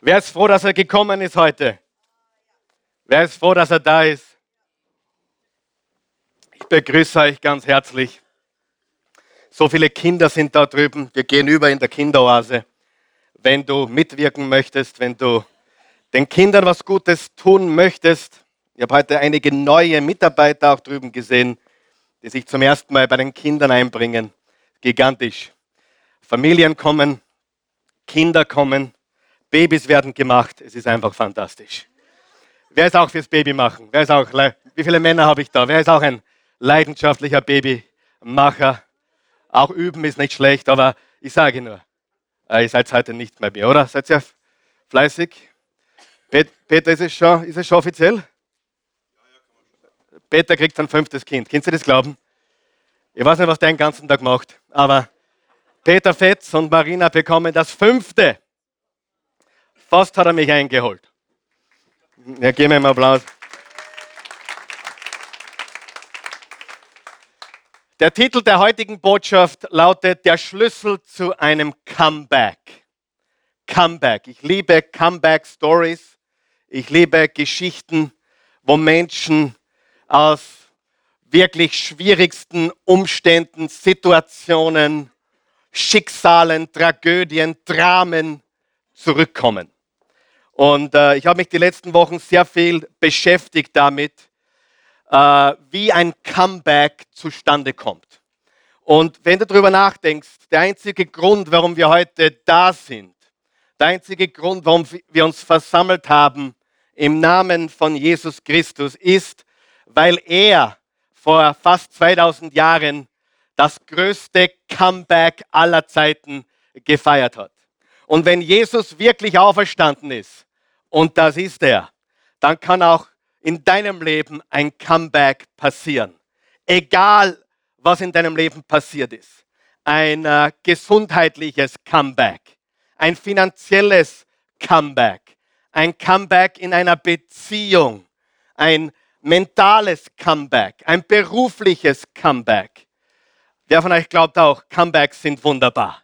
Wer ist froh, dass er gekommen ist heute? Wer ist froh, dass er da ist? Ich begrüße euch ganz herzlich. So viele Kinder sind da drüben. Wir gehen über in der Kinderoase. Wenn du mitwirken möchtest, wenn du den Kindern was Gutes tun möchtest, ich habe heute einige neue Mitarbeiter auch drüben gesehen, die sich zum ersten Mal bei den Kindern einbringen. Gigantisch. Familien kommen, Kinder kommen, Babys werden gemacht. Es ist einfach fantastisch. Wer ist auch fürs Baby machen? Wer ist auch, wie viele Männer habe ich da? Wer ist auch ein leidenschaftlicher Babymacher? Auch üben ist nicht schlecht, aber ich sage nur, äh, ihr seid heute nicht mehr mehr, oder? Seid ihr fleißig? Peter, ist es schon, ist es schon offiziell? Peter kriegt sein fünftes Kind. Kannst du das glauben? Ich weiß nicht, was der den ganzen Tag macht, aber Peter Fetz und Marina bekommen das fünfte. Fast hat er mich eingeholt. Ja, gib mir einen Applaus. Der Titel der heutigen Botschaft lautet Der Schlüssel zu einem Comeback. Comeback. Ich liebe Comeback Stories. Ich liebe Geschichten, wo Menschen aus wirklich schwierigsten Umständen, Situationen, Schicksalen, Tragödien, Dramen zurückkommen. Und äh, ich habe mich die letzten Wochen sehr viel beschäftigt damit, äh, wie ein Comeback zustande kommt. Und wenn du darüber nachdenkst, der einzige Grund, warum wir heute da sind, der einzige Grund, warum wir uns versammelt haben im Namen von Jesus Christus, ist, weil er vor fast 2000 Jahren das größte Comeback aller Zeiten gefeiert hat. Und wenn Jesus wirklich auferstanden ist, und das ist er, dann kann auch in deinem Leben ein Comeback passieren. Egal, was in deinem Leben passiert ist. Ein äh, gesundheitliches Comeback, ein finanzielles Comeback, ein Comeback in einer Beziehung, ein mentales Comeback, ein berufliches Comeback. Wer von euch glaubt auch, Comebacks sind wunderbar.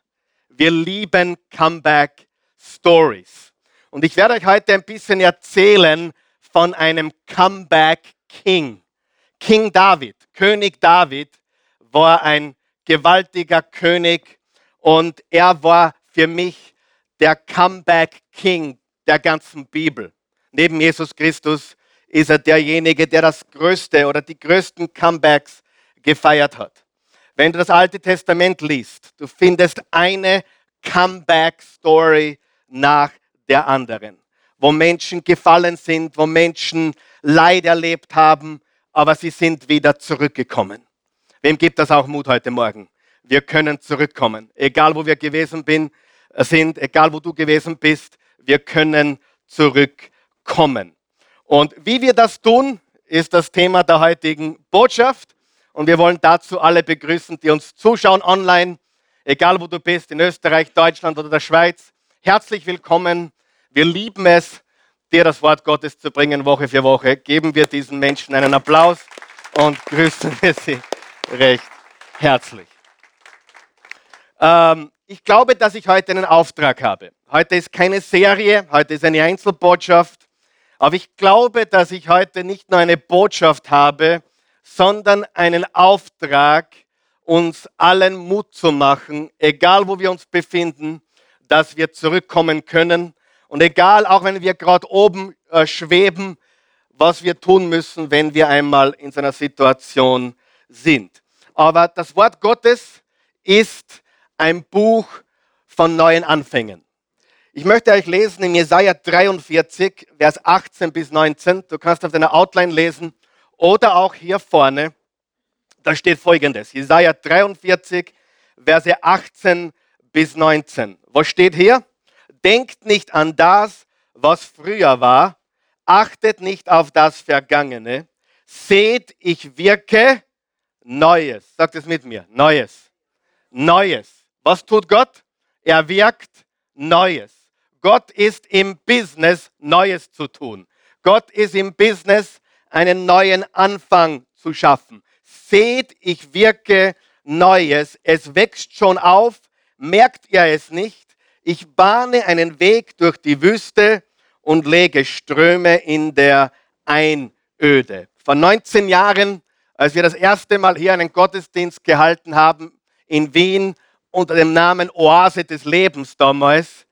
Wir lieben Comeback Stories. Und ich werde euch heute ein bisschen erzählen von einem Comeback King. King David, König David, war ein gewaltiger König und er war für mich der Comeback King der ganzen Bibel. Neben Jesus Christus ist er derjenige, der das größte oder die größten Comebacks gefeiert hat. Wenn du das Alte Testament liest, du findest eine Comeback-Story nach der anderen, wo Menschen gefallen sind, wo Menschen Leid erlebt haben, aber sie sind wieder zurückgekommen. Wem gibt das auch Mut heute Morgen? Wir können zurückkommen. Egal wo wir gewesen bin, sind, egal wo du gewesen bist, wir können zurückkommen. Und wie wir das tun, ist das Thema der heutigen Botschaft. Und wir wollen dazu alle begrüßen, die uns zuschauen online, egal wo du bist, in Österreich, Deutschland oder der Schweiz. Herzlich willkommen. Wir lieben es, dir das Wort Gottes zu bringen, Woche für Woche. Geben wir diesen Menschen einen Applaus und grüßen wir sie recht herzlich. Ähm, ich glaube, dass ich heute einen Auftrag habe. Heute ist keine Serie, heute ist eine Einzelbotschaft. Aber ich glaube, dass ich heute nicht nur eine Botschaft habe, sondern einen Auftrag, uns allen Mut zu machen, egal wo wir uns befinden, dass wir zurückkommen können. Und egal, auch wenn wir gerade oben äh, schweben, was wir tun müssen, wenn wir einmal in so einer Situation sind. Aber das Wort Gottes ist ein Buch von neuen Anfängen. Ich möchte euch lesen in Jesaja 43, Vers 18 bis 19. Du kannst auf deiner Outline lesen oder auch hier vorne. Da steht folgendes: Jesaja 43, Verse 18 bis 19. Was steht hier? Denkt nicht an das, was früher war. Achtet nicht auf das Vergangene. Seht, ich wirke Neues. Sagt es mit mir. Neues. Neues. Was tut Gott? Er wirkt Neues. Gott ist im Business, Neues zu tun. Gott ist im Business, einen neuen Anfang zu schaffen. Seht, ich wirke Neues. Es wächst schon auf. Merkt ihr es nicht? Ich bahne einen Weg durch die Wüste und lege Ströme in der Einöde. Vor 19 Jahren, als wir das erste Mal hier einen Gottesdienst gehalten haben in Wien unter dem Namen Oase des Lebens damals,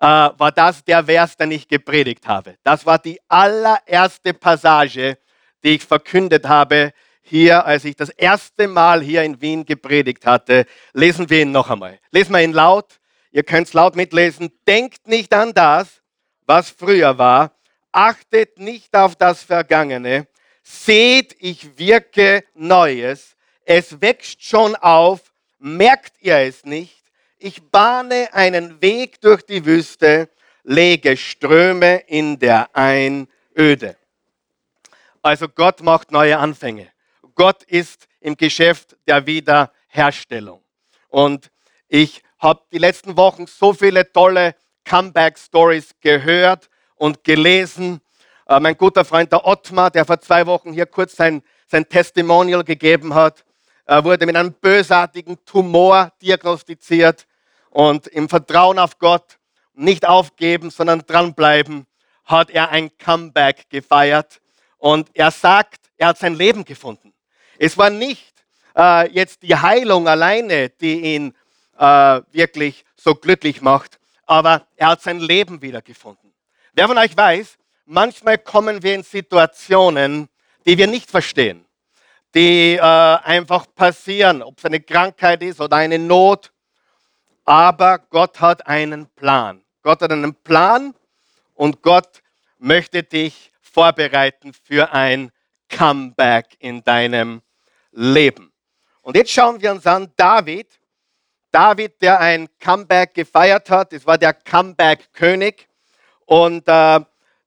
äh, war das der Vers, den ich gepredigt habe. Das war die allererste Passage, die ich verkündet habe hier, als ich das erste Mal hier in Wien gepredigt hatte. Lesen wir ihn noch einmal. Lesen wir ihn laut. Ihr könnt es laut mitlesen. Denkt nicht an das, was früher war. Achtet nicht auf das Vergangene. Seht, ich wirke Neues. Es wächst schon auf. Merkt ihr es nicht? Ich bahne einen Weg durch die Wüste, lege Ströme in der Einöde. Also Gott macht neue Anfänge. Gott ist im Geschäft der Wiederherstellung. Und ich habe die letzten Wochen so viele tolle Comeback-Stories gehört und gelesen. Äh, mein guter Freund der Ottmar, der vor zwei Wochen hier kurz sein, sein Testimonial gegeben hat, äh, wurde mit einem bösartigen Tumor diagnostiziert und im Vertrauen auf Gott nicht aufgeben, sondern dranbleiben, hat er ein Comeback gefeiert. Und er sagt, er hat sein Leben gefunden. Es war nicht äh, jetzt die Heilung alleine, die ihn äh, wirklich so glücklich macht, aber er hat sein Leben wiedergefunden. Wer von euch weiß, manchmal kommen wir in Situationen, die wir nicht verstehen, die äh, einfach passieren, ob es eine Krankheit ist oder eine Not. Aber Gott hat einen Plan. Gott hat einen Plan und Gott möchte dich vorbereiten für ein Comeback in deinem Leben. Und jetzt schauen wir uns an David, David, der ein Comeback gefeiert hat. Es war der Comeback-König. Und äh,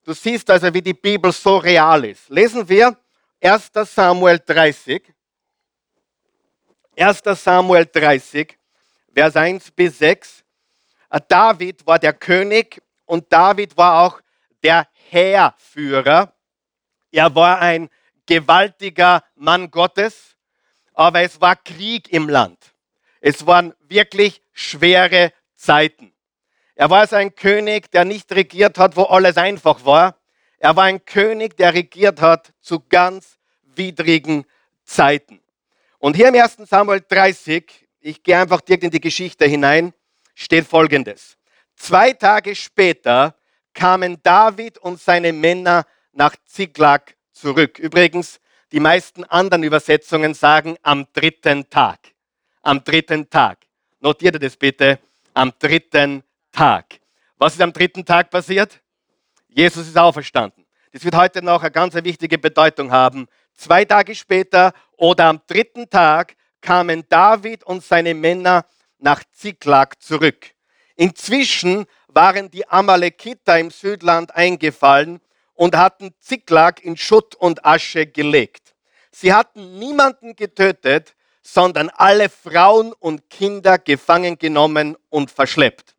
du siehst also, wie die Bibel so real ist. Lesen wir 1 Samuel 30. 1 Samuel 30, Vers 1 bis 6. Äh, David war der König und David war auch der Heerführer. Er war ein gewaltiger Mann Gottes, aber es war Krieg im Land. Es waren wirklich schwere Zeiten. Er war also ein König, der nicht regiert hat, wo alles einfach war. Er war ein König, der regiert hat zu ganz widrigen Zeiten. Und hier im 1. Samuel 30, ich gehe einfach direkt in die Geschichte hinein, steht folgendes. Zwei Tage später kamen David und seine Männer nach Ziklag zurück. Übrigens, die meisten anderen Übersetzungen sagen am dritten Tag am dritten Tag. Notiert ihr das bitte, am dritten Tag. Was ist am dritten Tag passiert? Jesus ist auferstanden. Das wird heute noch eine ganz wichtige Bedeutung haben. Zwei Tage später oder am dritten Tag kamen David und seine Männer nach Ziklag zurück. Inzwischen waren die Amalekiter im Südland eingefallen und hatten Ziklag in Schutt und Asche gelegt. Sie hatten niemanden getötet, sondern alle Frauen und Kinder gefangen genommen und verschleppt.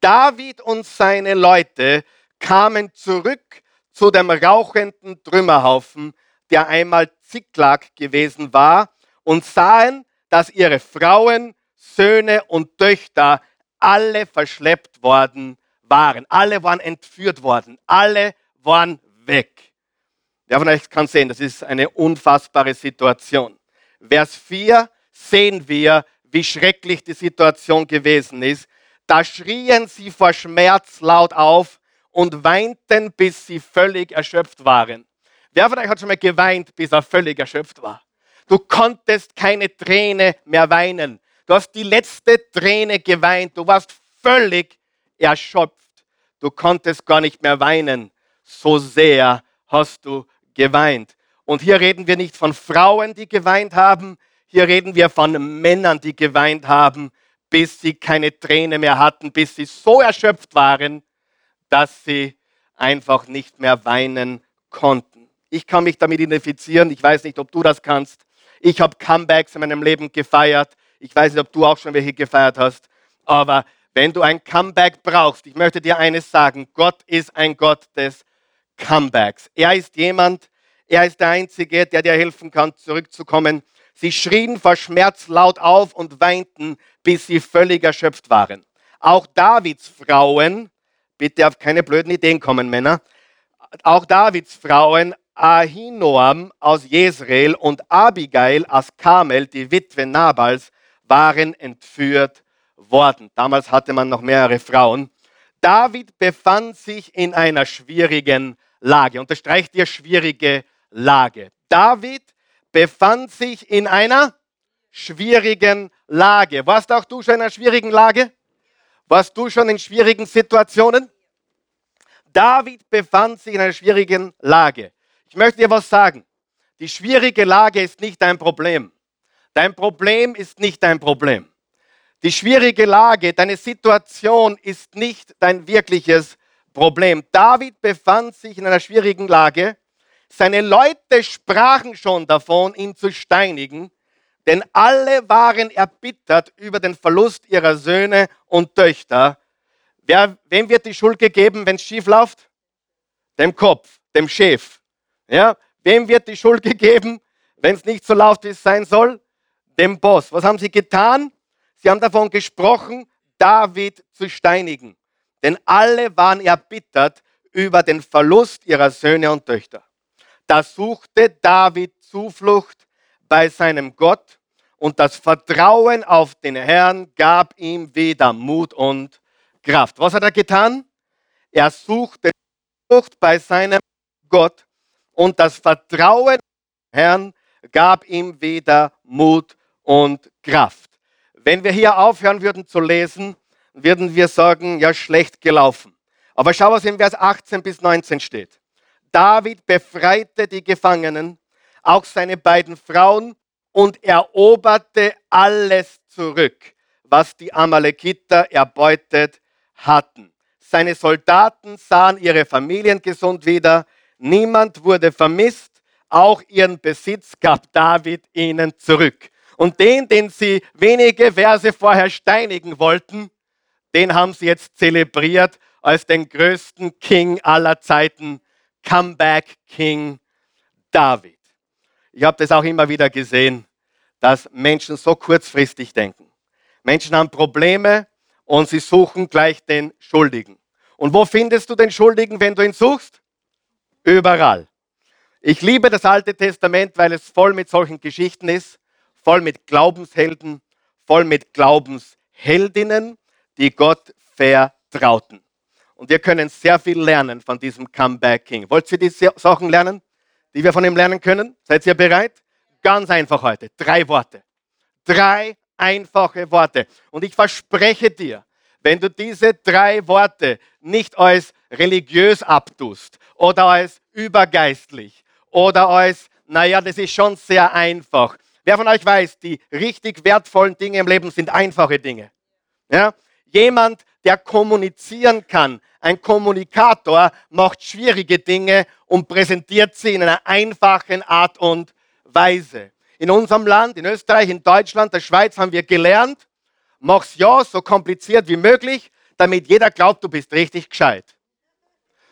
David und seine Leute kamen zurück zu dem rauchenden Trümmerhaufen, der einmal Ziklag gewesen war, und sahen, dass ihre Frauen, Söhne und Töchter alle verschleppt worden waren. Alle waren entführt worden. Alle waren weg. Wer von euch kann sehen, das ist eine unfassbare Situation. Vers 4 sehen wir, wie schrecklich die Situation gewesen ist. Da schrien sie vor Schmerz laut auf und weinten, bis sie völlig erschöpft waren. Wer von euch hat schon mal geweint, bis er völlig erschöpft war? Du konntest keine Träne mehr weinen. Du hast die letzte Träne geweint. Du warst völlig erschöpft. Du konntest gar nicht mehr weinen. So sehr hast du geweint. Und hier reden wir nicht von Frauen, die geweint haben. Hier reden wir von Männern, die geweint haben, bis sie keine Träne mehr hatten, bis sie so erschöpft waren, dass sie einfach nicht mehr weinen konnten. Ich kann mich damit identifizieren. Ich weiß nicht, ob du das kannst. Ich habe Comebacks in meinem Leben gefeiert. Ich weiß nicht, ob du auch schon welche gefeiert hast. Aber wenn du ein Comeback brauchst, ich möchte dir eines sagen. Gott ist ein Gott des Comebacks. Er ist jemand, er ist der Einzige, der dir helfen kann, zurückzukommen. Sie schrien vor Schmerz laut auf und weinten, bis sie völlig erschöpft waren. Auch Davids Frauen, bitte auf keine blöden Ideen kommen, Männer, auch Davids Frauen Ahinoam aus Jezreel und Abigail aus Karmel, die Witwe Nabals, waren entführt worden. Damals hatte man noch mehrere Frauen. David befand sich in einer schwierigen Lage. Unterstreicht ihr schwierige Lage. David befand sich in einer schwierigen Lage. Warst auch du schon in einer schwierigen Lage? Warst du schon in schwierigen Situationen? David befand sich in einer schwierigen Lage. Ich möchte dir was sagen. Die schwierige Lage ist nicht dein Problem. Dein Problem ist nicht dein Problem. Die schwierige Lage, deine Situation ist nicht dein wirkliches Problem. David befand sich in einer schwierigen Lage. Seine Leute sprachen schon davon, ihn zu steinigen, denn alle waren erbittert über den Verlust ihrer Söhne und Töchter. Wer, wem wird die Schuld gegeben, wenn es schief läuft? Dem Kopf, dem Chef. Ja? Wem wird die Schuld gegeben, wenn es nicht so läuft, wie es sein soll? Dem Boss. Was haben sie getan? Sie haben davon gesprochen, David zu steinigen. Denn alle waren erbittert über den Verlust ihrer Söhne und Töchter. Da suchte David Zuflucht bei seinem Gott und das Vertrauen auf den Herrn gab ihm wieder Mut und Kraft. Was hat er getan? Er suchte Zuflucht bei seinem Gott und das Vertrauen auf den Herrn gab ihm wieder Mut und Kraft. Wenn wir hier aufhören würden zu lesen, würden wir sagen, ja, schlecht gelaufen. Aber schau, was in Vers 18 bis 19 steht. David befreite die Gefangenen, auch seine beiden Frauen, und eroberte alles zurück, was die Amalekiter erbeutet hatten. Seine Soldaten sahen ihre Familien gesund wieder, niemand wurde vermisst, auch ihren Besitz gab David ihnen zurück. Und den, den sie wenige Verse vorher steinigen wollten, den haben sie jetzt zelebriert als den größten King aller Zeiten, Comeback King David. Ich habe das auch immer wieder gesehen, dass Menschen so kurzfristig denken. Menschen haben Probleme und sie suchen gleich den Schuldigen. Und wo findest du den Schuldigen, wenn du ihn suchst? Überall. Ich liebe das Alte Testament, weil es voll mit solchen Geschichten ist, voll mit Glaubenshelden, voll mit Glaubensheldinnen, die Gott vertrauten. Und wir können sehr viel lernen von diesem Comeback King. Wollt ihr die Sachen lernen, die wir von ihm lernen können? Seid ihr bereit? Ganz einfach heute. Drei Worte. Drei einfache Worte. Und ich verspreche dir, wenn du diese drei Worte nicht als religiös abtust oder als übergeistlich oder als, naja, das ist schon sehr einfach. Wer von euch weiß, die richtig wertvollen Dinge im Leben sind einfache Dinge. Ja? Jemand, der kommunizieren kann, ein Kommunikator, macht schwierige Dinge und präsentiert sie in einer einfachen Art und Weise. In unserem Land, in Österreich, in Deutschland, der Schweiz haben wir gelernt, mach's ja so kompliziert wie möglich, damit jeder glaubt, du bist richtig gescheit.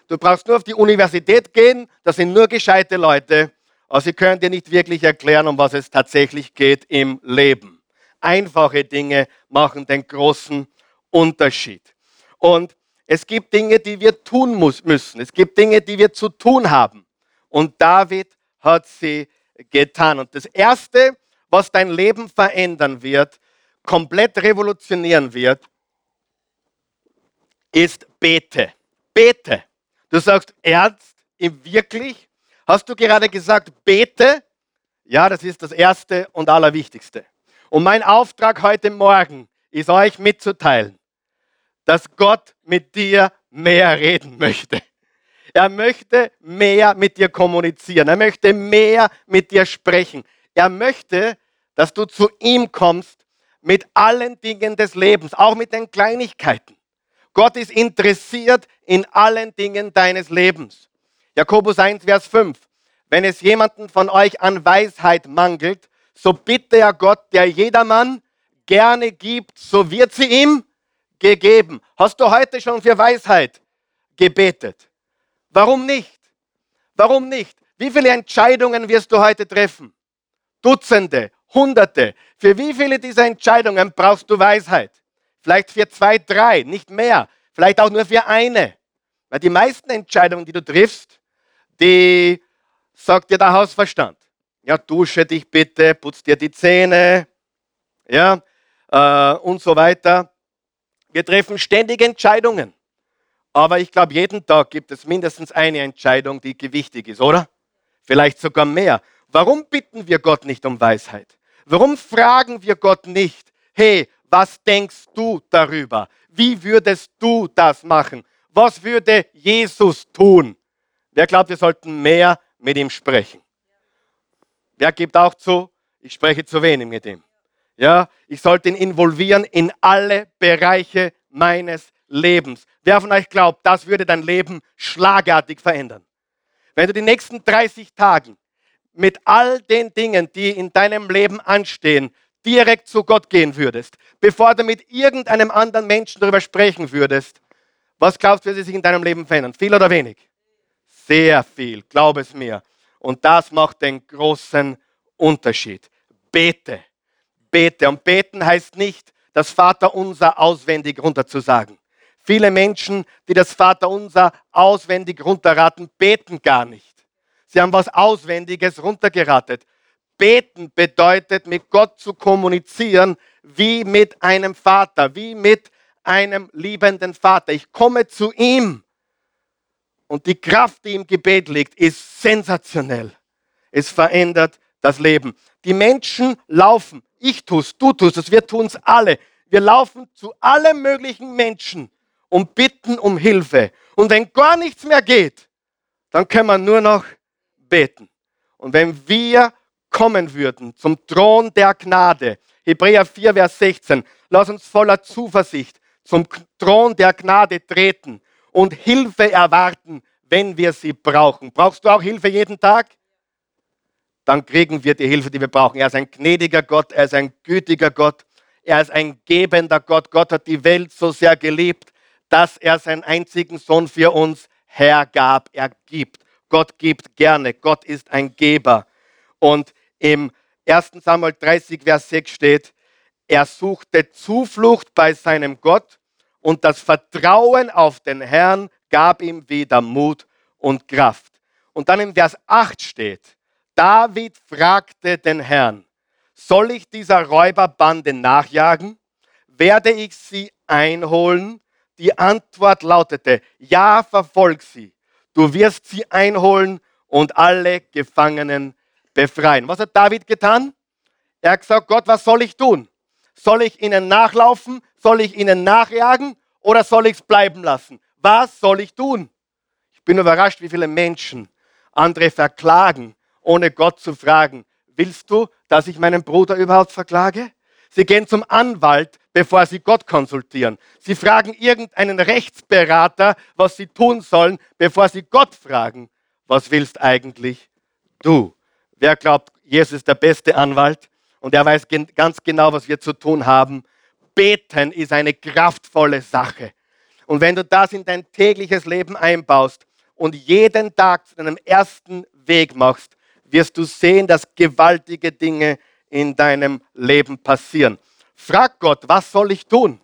Du brauchst nur auf die Universität gehen, das sind nur gescheite Leute, aber sie können dir nicht wirklich erklären, um was es tatsächlich geht im Leben. Einfache Dinge machen den großen Unterschied. Und es gibt Dinge, die wir tun müssen. Es gibt Dinge, die wir zu tun haben. Und David hat sie getan. Und das Erste, was dein Leben verändern wird, komplett revolutionieren wird, ist bete. Bete. Du sagst, ernst, wirklich? Hast du gerade gesagt, bete? Ja, das ist das Erste und Allerwichtigste. Und mein Auftrag heute Morgen ist euch mitzuteilen, dass Gott mit dir mehr reden möchte. Er möchte mehr mit dir kommunizieren. Er möchte mehr mit dir sprechen. Er möchte, dass du zu ihm kommst mit allen Dingen des Lebens, auch mit den Kleinigkeiten. Gott ist interessiert in allen Dingen deines Lebens. Jakobus 1, Vers 5. Wenn es jemanden von euch an Weisheit mangelt, so bitte er Gott, der jedermann gerne gibt, so wird sie ihm gegeben. Hast du heute schon für Weisheit gebetet? Warum nicht? Warum nicht? Wie viele Entscheidungen wirst du heute treffen? Dutzende, Hunderte. Für wie viele dieser Entscheidungen brauchst du Weisheit? vielleicht für zwei, drei, nicht mehr, vielleicht auch nur für eine. Weil die meisten Entscheidungen, die du triffst, die sagt dir der Hausverstand. Ja, dusche dich bitte, putz dir die Zähne, ja, äh, und so weiter. Wir treffen ständig Entscheidungen. Aber ich glaube, jeden Tag gibt es mindestens eine Entscheidung, die gewichtig ist, oder? Vielleicht sogar mehr. Warum bitten wir Gott nicht um Weisheit? Warum fragen wir Gott nicht, hey, was denkst du darüber? Wie würdest du das machen? Was würde Jesus tun? Wer glaubt, wir sollten mehr mit ihm sprechen? Wer gibt auch zu, ich spreche zu wenig mit ihm? Ja, ich sollte ihn involvieren in alle Bereiche meines Lebens. Wer von euch glaubt, das würde dein Leben schlagartig verändern? Wenn du die nächsten 30 Tage mit all den Dingen, die in deinem Leben anstehen, direkt zu Gott gehen würdest, bevor du mit irgendeinem anderen Menschen darüber sprechen würdest, was glaubst du, wird sich in deinem Leben verändern? Viel oder wenig? Sehr viel, glaub es mir. Und das macht den großen Unterschied. Bete, bete. Und beten heißt nicht, das Vaterunser auswendig runterzusagen. Viele Menschen, die das Vaterunser auswendig runterraten, beten gar nicht. Sie haben was Auswendiges runtergeratet. Beten bedeutet, mit Gott zu kommunizieren, wie mit einem Vater, wie mit einem liebenden Vater. Ich komme zu ihm und die Kraft, die im Gebet liegt, ist sensationell. Es verändert das Leben. Die Menschen laufen. Ich tue du tust es, wir tun es alle. Wir laufen zu allen möglichen Menschen und bitten um Hilfe. Und wenn gar nichts mehr geht, dann können wir nur noch beten. Und wenn wir kommen würden zum Thron der Gnade, Hebräer 4, Vers 16, lass uns voller Zuversicht zum Thron der Gnade treten und Hilfe erwarten, wenn wir sie brauchen. Brauchst du auch Hilfe jeden Tag? Dann kriegen wir die Hilfe, die wir brauchen. Er ist ein gnädiger Gott, er ist ein gütiger Gott, er ist ein gebender Gott. Gott hat die Welt so sehr geliebt, dass er seinen einzigen Sohn für uns hergab. Er gibt. Gott gibt gerne. Gott ist ein Geber. Und im 1. Samuel 30, Vers 6 steht, er suchte Zuflucht bei seinem Gott und das Vertrauen auf den Herrn gab ihm wieder Mut und Kraft. Und dann im Vers 8 steht, David fragte den Herrn, soll ich dieser Räuberbande nachjagen? Werde ich sie einholen? Die Antwort lautete, ja, verfolg sie du wirst sie einholen und alle Gefangenen befreien. Was hat David getan? Er hat gesagt, Gott, was soll ich tun? Soll ich ihnen nachlaufen? Soll ich ihnen nachjagen? Oder soll ich es bleiben lassen? Was soll ich tun? Ich bin überrascht, wie viele Menschen andere verklagen, ohne Gott zu fragen, willst du, dass ich meinen Bruder überhaupt verklage? Sie gehen zum Anwalt, bevor sie Gott konsultieren. Sie fragen irgendeinen Rechtsberater, was sie tun sollen, bevor sie Gott fragen, was willst eigentlich du? Wer glaubt, Jesus ist der beste Anwalt und er weiß ganz genau, was wir zu tun haben? Beten ist eine kraftvolle Sache. Und wenn du das in dein tägliches Leben einbaust und jeden Tag zu deinem ersten Weg machst, wirst du sehen, dass gewaltige Dinge in deinem Leben passieren. Frag Gott, was soll ich tun?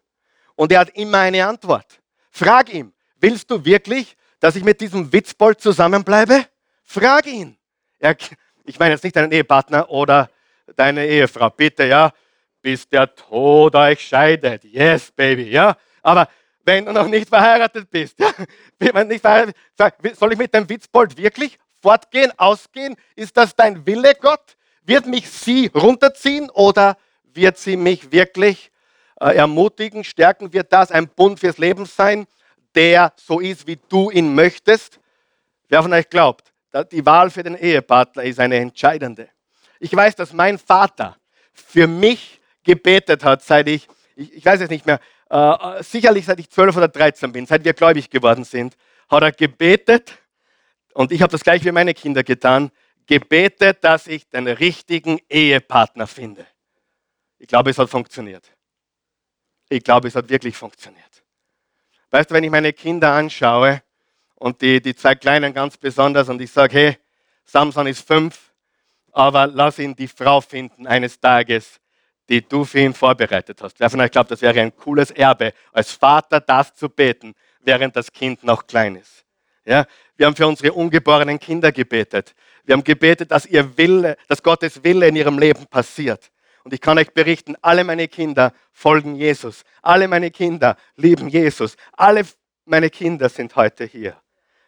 Und er hat immer eine Antwort. Frag ihm, willst du wirklich, dass ich mit diesem Witzbold zusammenbleibe? Frag ihn. Er, ich meine jetzt nicht deinen Ehepartner oder deine Ehefrau, bitte, ja, bis der Tod euch scheidet. Yes, baby, ja. Aber wenn du noch nicht verheiratet bist, ja, nicht verheiratet, soll ich mit dem Witzbold wirklich fortgehen, ausgehen? Ist das dein Wille, Gott? Wird mich sie runterziehen oder wird sie mich wirklich äh, ermutigen, stärken? Wird das ein Bund fürs Leben sein, der so ist, wie du ihn möchtest? Wer von euch glaubt, die Wahl für den Ehepartner ist eine entscheidende. Ich weiß, dass mein Vater für mich gebetet hat, seit ich, ich, ich weiß es nicht mehr, äh, sicherlich seit ich 12 oder 13 bin, seit wir gläubig geworden sind, hat er gebetet und ich habe das gleich wie meine Kinder getan gebetet, dass ich den richtigen Ehepartner finde. Ich glaube, es hat funktioniert. Ich glaube, es hat wirklich funktioniert. Weißt du, wenn ich meine Kinder anschaue und die, die zwei Kleinen ganz besonders und ich sage, hey, Samson ist fünf, aber lass ihn die Frau finden eines Tages, die du für ihn vorbereitet hast. Wer von euch glaubt, das wäre ein cooles Erbe, als Vater das zu beten, während das Kind noch klein ist? Ja, wir haben für unsere ungeborenen Kinder gebetet. Wir haben gebetet, dass ihr Wille, dass Gottes Wille in ihrem Leben passiert. Und ich kann euch berichten, alle meine Kinder folgen Jesus. Alle meine Kinder lieben Jesus. Alle meine Kinder sind heute hier,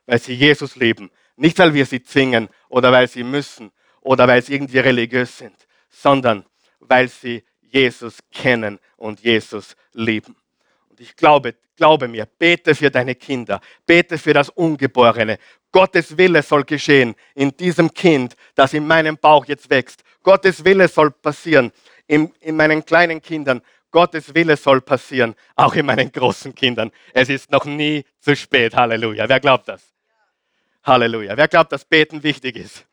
weil sie Jesus lieben. Nicht, weil wir sie zwingen oder weil sie müssen oder weil sie irgendwie religiös sind, sondern weil sie Jesus kennen und Jesus lieben. Und ich glaube, glaube mir, bete für deine Kinder, bete für das Ungeborene. Gottes Wille soll geschehen in diesem Kind, das in meinem Bauch jetzt wächst. Gottes Wille soll passieren in, in meinen kleinen Kindern. Gottes Wille soll passieren, auch in meinen großen Kindern. Es ist noch nie zu spät. Halleluja. Wer glaubt das? Halleluja. Wer glaubt, dass Beten wichtig ist?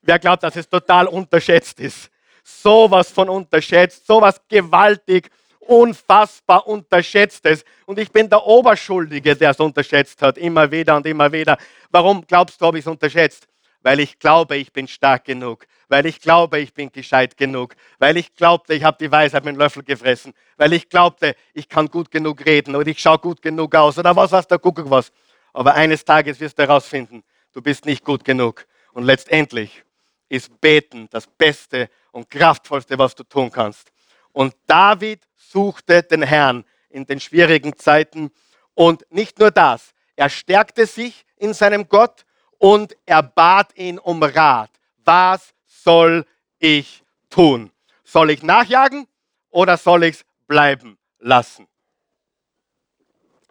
Wer glaubt, dass es total unterschätzt ist? Sowas von unterschätzt, sowas gewaltig, unfassbar unterschätztes. Und ich bin der Oberschuldige, der es unterschätzt hat, immer wieder und immer wieder. Warum glaubst du, habe ich es unterschätzt? Weil ich glaube, ich bin stark genug, weil ich glaube, ich bin gescheit genug, weil ich glaubte, ich habe die Weisheit mit dem Löffel gefressen, weil ich glaubte, ich kann gut genug reden oder ich schaue gut genug aus oder was was der Kuckuck was. Aber eines Tages wirst du herausfinden, du bist nicht gut genug. Und letztendlich ist Beten das Beste und Kraftvollste, was du tun kannst. Und David suchte den Herrn in den schwierigen Zeiten. Und nicht nur das, er stärkte sich in seinem Gott und er bat ihn um Rat. Was soll ich tun? Soll ich nachjagen oder soll ich es bleiben lassen?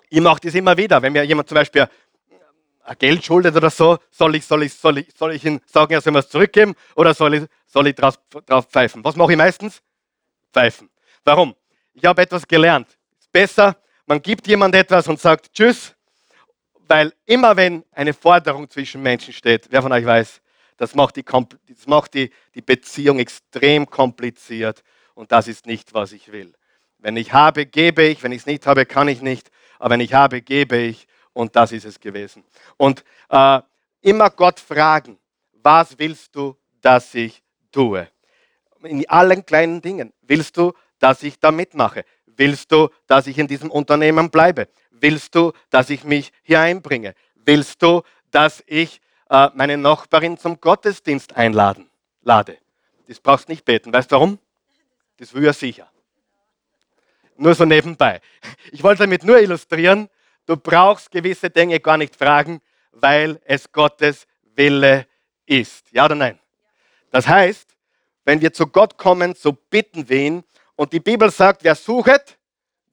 Ich mache das immer wieder, wenn mir jemand zum Beispiel Geld schuldet oder so, soll ich, soll ich, soll ich, soll ich ihm sagen, er soll mir es zurückgeben oder soll ich, soll ich drauf, drauf pfeifen? Was mache ich meistens? Pfeifen. Warum? Ich habe etwas gelernt. Ist besser, man gibt jemand etwas und sagt Tschüss, weil immer wenn eine Forderung zwischen Menschen steht, wer von euch weiß, das macht die, das macht die, die Beziehung extrem kompliziert und das ist nicht, was ich will. Wenn ich habe, gebe ich, wenn ich es nicht habe, kann ich nicht, aber wenn ich habe, gebe ich und das ist es gewesen. Und äh, immer Gott fragen, was willst du, dass ich tue? In allen kleinen Dingen. Willst du, dass ich da mitmache? Willst du, dass ich in diesem Unternehmen bleibe? Willst du, dass ich mich hier einbringe? Willst du, dass ich äh, meine Nachbarin zum Gottesdienst einladen, lade. Das brauchst nicht beten. Weißt du warum? Das will er sicher. Nur so nebenbei. Ich wollte damit nur illustrieren, du brauchst gewisse Dinge gar nicht fragen, weil es Gottes Wille ist. Ja oder nein? Das heißt, wenn wir zu Gott kommen, so bitten wir ihn. Und die Bibel sagt, wer sucht,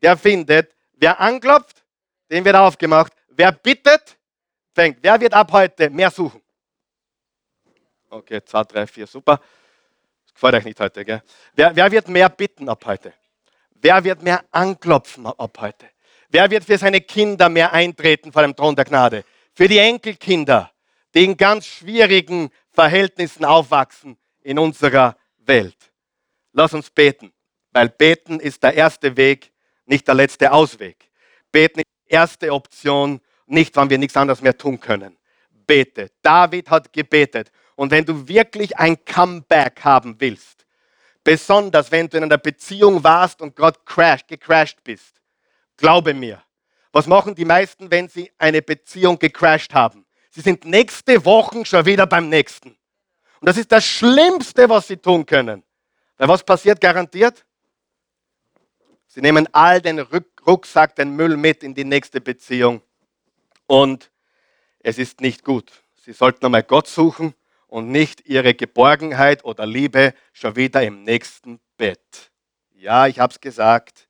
der findet. Wer anklopft, dem wird aufgemacht. Wer bittet, fängt. Wer wird ab heute mehr suchen? Okay, zwei, drei, vier, super. Das gefällt euch nicht heute, gell? Wer, wer wird mehr bitten ab heute? Wer wird mehr anklopfen ab heute? Wer wird für seine Kinder mehr eintreten vor dem Thron der Gnade? Für die Enkelkinder, die in ganz schwierigen Verhältnissen aufwachsen in unserer Welt. Lass uns beten, weil beten ist der erste Weg, nicht der letzte Ausweg. Beten ist die erste Option, nicht, wann wir nichts anderes mehr tun können. Bete. David hat gebetet. Und wenn du wirklich ein Comeback haben willst, besonders wenn du in einer Beziehung warst und gerade crashed, gecrashed bist, glaube mir, was machen die meisten, wenn sie eine Beziehung gecrashed haben? Sie sind nächste Woche schon wieder beim nächsten. Und das ist das Schlimmste, was sie tun können. Weil was passiert garantiert? Sie nehmen all den Rucksack, den Müll mit in die nächste Beziehung und es ist nicht gut. Sie sollten einmal Gott suchen und nicht ihre Geborgenheit oder Liebe schon wieder im nächsten Bett. Ja, ich habe es gesagt.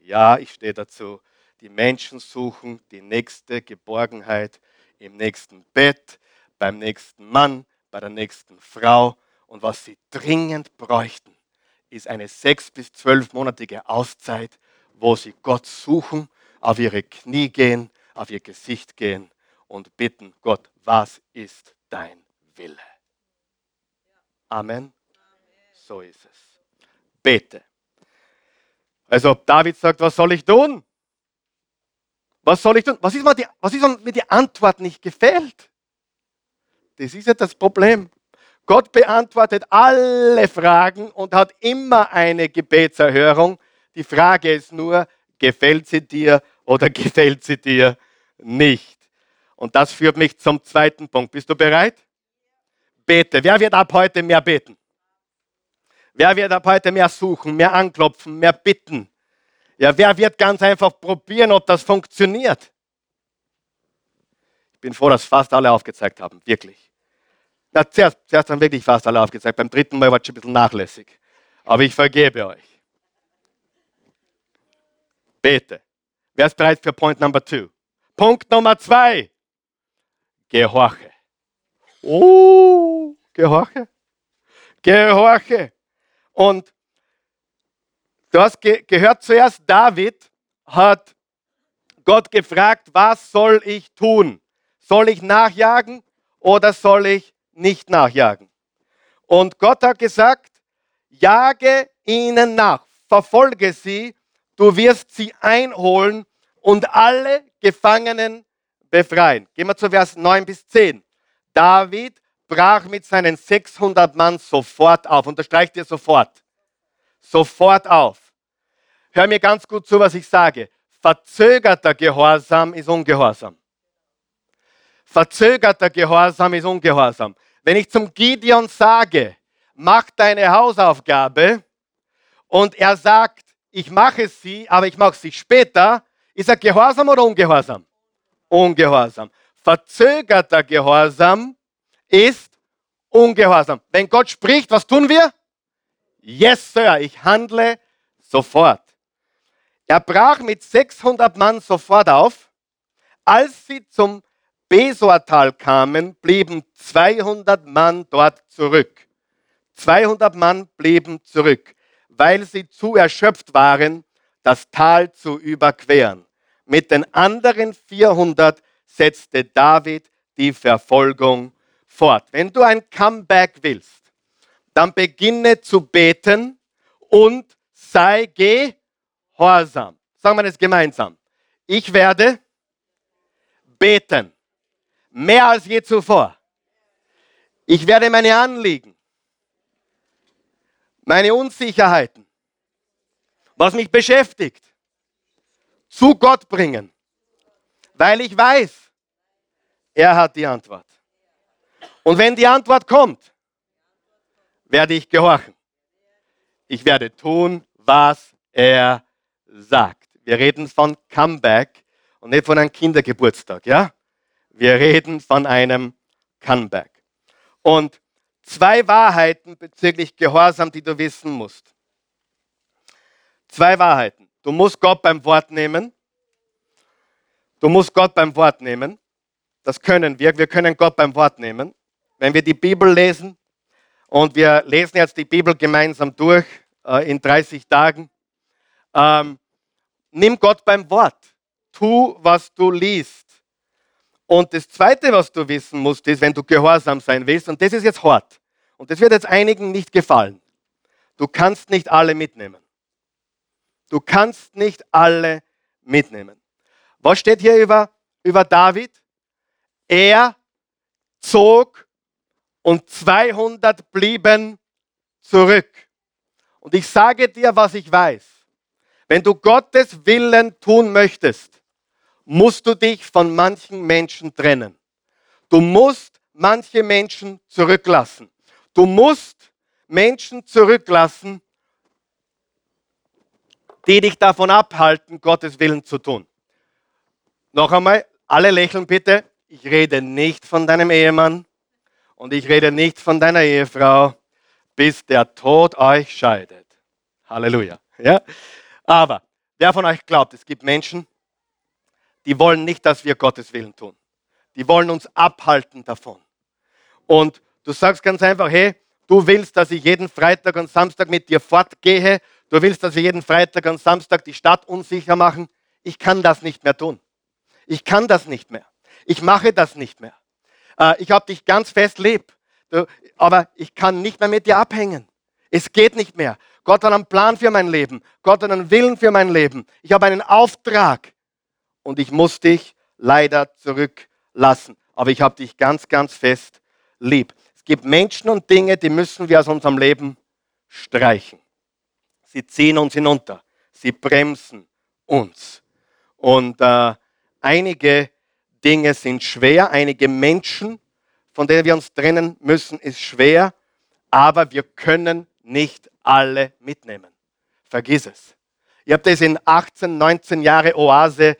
Ja, ich stehe dazu. Die Menschen suchen die nächste Geborgenheit im nächsten Bett, beim nächsten Mann, bei der nächsten Frau. Und was sie dringend bräuchten, ist eine sechs- bis zwölfmonatige Auszeit, wo sie Gott suchen, auf ihre Knie gehen auf ihr Gesicht gehen und bitten, Gott, was ist dein Wille? Amen. So ist es. Bete. Also David sagt, was soll ich tun? Was soll ich tun? Was ist, ist mir die Antwort nicht gefällt? Das ist ja das Problem. Gott beantwortet alle Fragen und hat immer eine Gebetserhörung. Die Frage ist nur, gefällt sie dir oder gefällt sie dir nicht? Und das führt mich zum zweiten Punkt. Bist du bereit? Bete. Wer wird ab heute mehr beten? Wer wird ab heute mehr suchen, mehr anklopfen, mehr bitten? Ja, wer wird ganz einfach probieren, ob das funktioniert? Ich bin froh, dass fast alle aufgezeigt haben, wirklich. Na, zuerst, zuerst haben wirklich fast alle aufgezeigt. Beim dritten Mal war schon ein bisschen nachlässig. Aber ich vergebe euch. Bete. Wer ist bereit für Point Number Two? Punkt Nummer zwei. Gehorche. Oh, gehorche. Gehorche. Und du hast ge gehört zuerst, David hat Gott gefragt, was soll ich tun? Soll ich nachjagen oder soll ich nicht nachjagen. Und Gott hat gesagt, jage ihnen nach, verfolge sie, du wirst sie einholen und alle Gefangenen befreien. Gehen wir zu Vers 9 bis 10. David brach mit seinen 600 Mann sofort auf. Unterstreicht ihr sofort. Sofort auf. Hör mir ganz gut zu, was ich sage. Verzögerter Gehorsam ist Ungehorsam. Verzögerter Gehorsam ist Ungehorsam. Wenn ich zum Gideon sage, mach deine Hausaufgabe und er sagt, ich mache sie, aber ich mache sie später, ist er Gehorsam oder Ungehorsam? Ungehorsam. Verzögerter Gehorsam ist Ungehorsam. Wenn Gott spricht, was tun wir? Yes, Sir, ich handle sofort. Er brach mit 600 Mann sofort auf, als sie zum Besortal kamen, blieben 200 Mann dort zurück. 200 Mann blieben zurück, weil sie zu erschöpft waren, das Tal zu überqueren. Mit den anderen 400 setzte David die Verfolgung fort. Wenn du ein Comeback willst, dann beginne zu beten und sei gehorsam. Sagen wir es gemeinsam. Ich werde beten. Mehr als je zuvor. Ich werde meine Anliegen, meine Unsicherheiten, was mich beschäftigt, zu Gott bringen, weil ich weiß, er hat die Antwort. Und wenn die Antwort kommt, werde ich gehorchen. Ich werde tun, was er sagt. Wir reden von Comeback und nicht von einem Kindergeburtstag, ja? Wir reden von einem Comeback. Und zwei Wahrheiten bezüglich Gehorsam, die du wissen musst. Zwei Wahrheiten. Du musst Gott beim Wort nehmen. Du musst Gott beim Wort nehmen. Das können wir. Wir können Gott beim Wort nehmen. Wenn wir die Bibel lesen und wir lesen jetzt die Bibel gemeinsam durch äh, in 30 Tagen, ähm, nimm Gott beim Wort. Tu, was du liest. Und das Zweite, was du wissen musst, ist, wenn du gehorsam sein willst, und das ist jetzt hart, und das wird jetzt einigen nicht gefallen, du kannst nicht alle mitnehmen. Du kannst nicht alle mitnehmen. Was steht hier über, über David? Er zog und 200 blieben zurück. Und ich sage dir, was ich weiß. Wenn du Gottes Willen tun möchtest, musst du dich von manchen Menschen trennen. Du musst manche Menschen zurücklassen. Du musst Menschen zurücklassen, die dich davon abhalten, Gottes Willen zu tun. Noch einmal, alle lächeln bitte. Ich rede nicht von deinem Ehemann und ich rede nicht von deiner Ehefrau, bis der Tod euch scheidet. Halleluja. Ja? Aber wer von euch glaubt, es gibt Menschen, die wollen nicht, dass wir Gottes Willen tun. Die wollen uns abhalten davon. Und du sagst ganz einfach, hey, du willst, dass ich jeden Freitag und Samstag mit dir fortgehe. Du willst, dass wir jeden Freitag und Samstag die Stadt unsicher machen. Ich kann das nicht mehr tun. Ich kann das nicht mehr. Ich mache das nicht mehr. Äh, ich habe dich ganz fest lieb. aber ich kann nicht mehr mit dir abhängen. Es geht nicht mehr. Gott hat einen Plan für mein Leben. Gott hat einen Willen für mein Leben. Ich habe einen Auftrag und ich muss dich leider zurücklassen. Aber ich habe dich ganz, ganz fest lieb. gibt Menschen und Dinge, die müssen wir aus unserem Leben streichen. Sie ziehen uns hinunter. Sie bremsen uns. Und äh, einige Dinge sind schwer, einige Menschen, von denen wir uns trennen müssen, ist schwer, aber wir können nicht alle mitnehmen. Vergiss es. Ich habe das in 18, 19 Jahre Oase,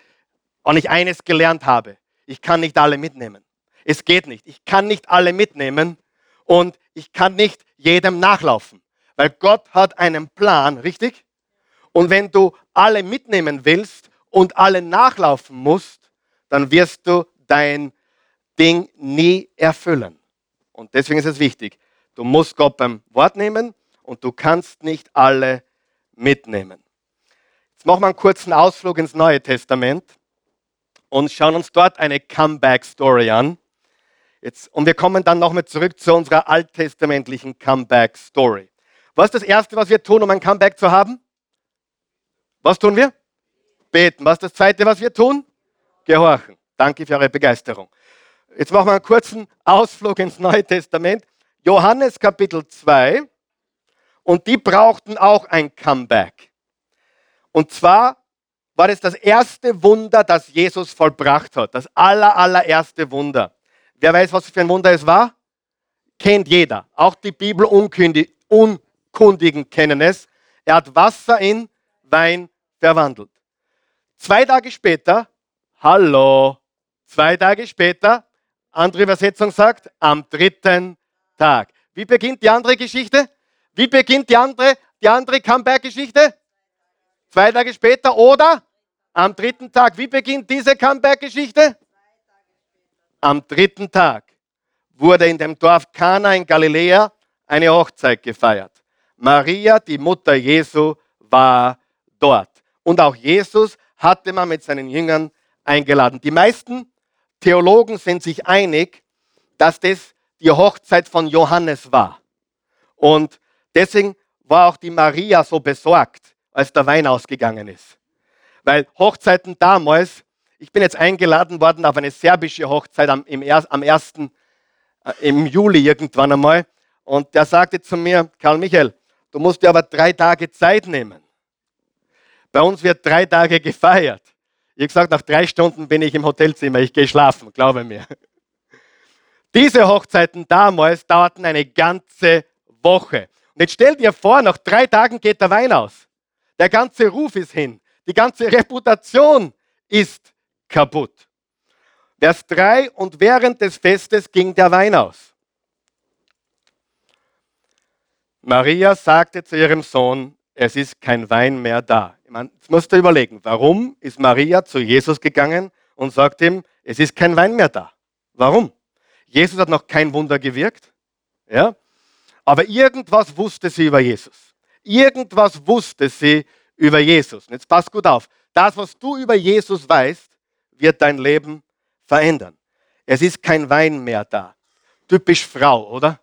und ich eines gelernt habe. Ich kann nicht alle mitnehmen. Es geht nicht. Ich kann nicht alle mitnehmen und ich kann nicht jedem nachlaufen, weil Gott hat einen Plan, richtig? Und wenn du alle mitnehmen willst und alle nachlaufen musst, dann wirst du dein Ding nie erfüllen. Und deswegen ist es wichtig, du musst Gott beim Wort nehmen und du kannst nicht alle mitnehmen. Jetzt machen wir einen kurzen Ausflug ins Neue Testament und schauen uns dort eine Comeback-Story an. Jetzt, und wir kommen dann nochmal zurück zu unserer alttestamentlichen Comeback-Story. Was ist das Erste, was wir tun, um ein Comeback zu haben? Was tun wir? Beten. Was ist das Zweite, was wir tun? Gehorchen. Danke für eure Begeisterung. Jetzt machen wir einen kurzen Ausflug ins Neue Testament. Johannes Kapitel 2. Und die brauchten auch ein Comeback. Und zwar war das das erste Wunder, das Jesus vollbracht hat. Das aller, allererste Wunder. Wer weiß, was für ein Wunder es war? Kennt jeder. Auch die Bibelunkundigen kennen es. Er hat Wasser in Wein verwandelt. Zwei Tage später, hallo, zwei Tage später, andere Übersetzung sagt, am dritten Tag. Wie beginnt die andere Geschichte? Wie beginnt die andere, die andere Comeback-Geschichte? Zwei Tage später oder am dritten Tag. Wie beginnt diese Comeback-Geschichte? Am dritten Tag wurde in dem Dorf Kana in Galiläa eine Hochzeit gefeiert. Maria, die Mutter Jesu, war dort. Und auch Jesus hatte man mit seinen Jüngern eingeladen. Die meisten Theologen sind sich einig, dass das die Hochzeit von Johannes war. Und deswegen war auch die Maria so besorgt, als der Wein ausgegangen ist. Weil Hochzeiten damals ich bin jetzt eingeladen worden auf eine serbische Hochzeit am, im, am 1. Äh, im Juli irgendwann einmal. Und der sagte zu mir, Karl Michael, du musst dir aber drei Tage Zeit nehmen. Bei uns wird drei Tage gefeiert. Ich gesagt, nach drei Stunden bin ich im Hotelzimmer, ich gehe schlafen, glaube mir. Diese Hochzeiten damals dauerten eine ganze Woche. Und jetzt stell dir vor, nach drei Tagen geht der Wein aus. Der ganze Ruf ist hin. Die ganze Reputation ist kaputt. Vers 3, und während des Festes ging der Wein aus. Maria sagte zu ihrem Sohn, es ist kein Wein mehr da. jetzt musst du überlegen, warum ist Maria zu Jesus gegangen und sagt ihm, es ist kein Wein mehr da? Warum? Jesus hat noch kein Wunder gewirkt. Ja? Aber irgendwas wusste sie über Jesus. Irgendwas wusste sie über Jesus. Und jetzt pass gut auf. Das, was du über Jesus weißt, wird dein Leben verändern. Es ist kein Wein mehr da. Typisch Frau, oder?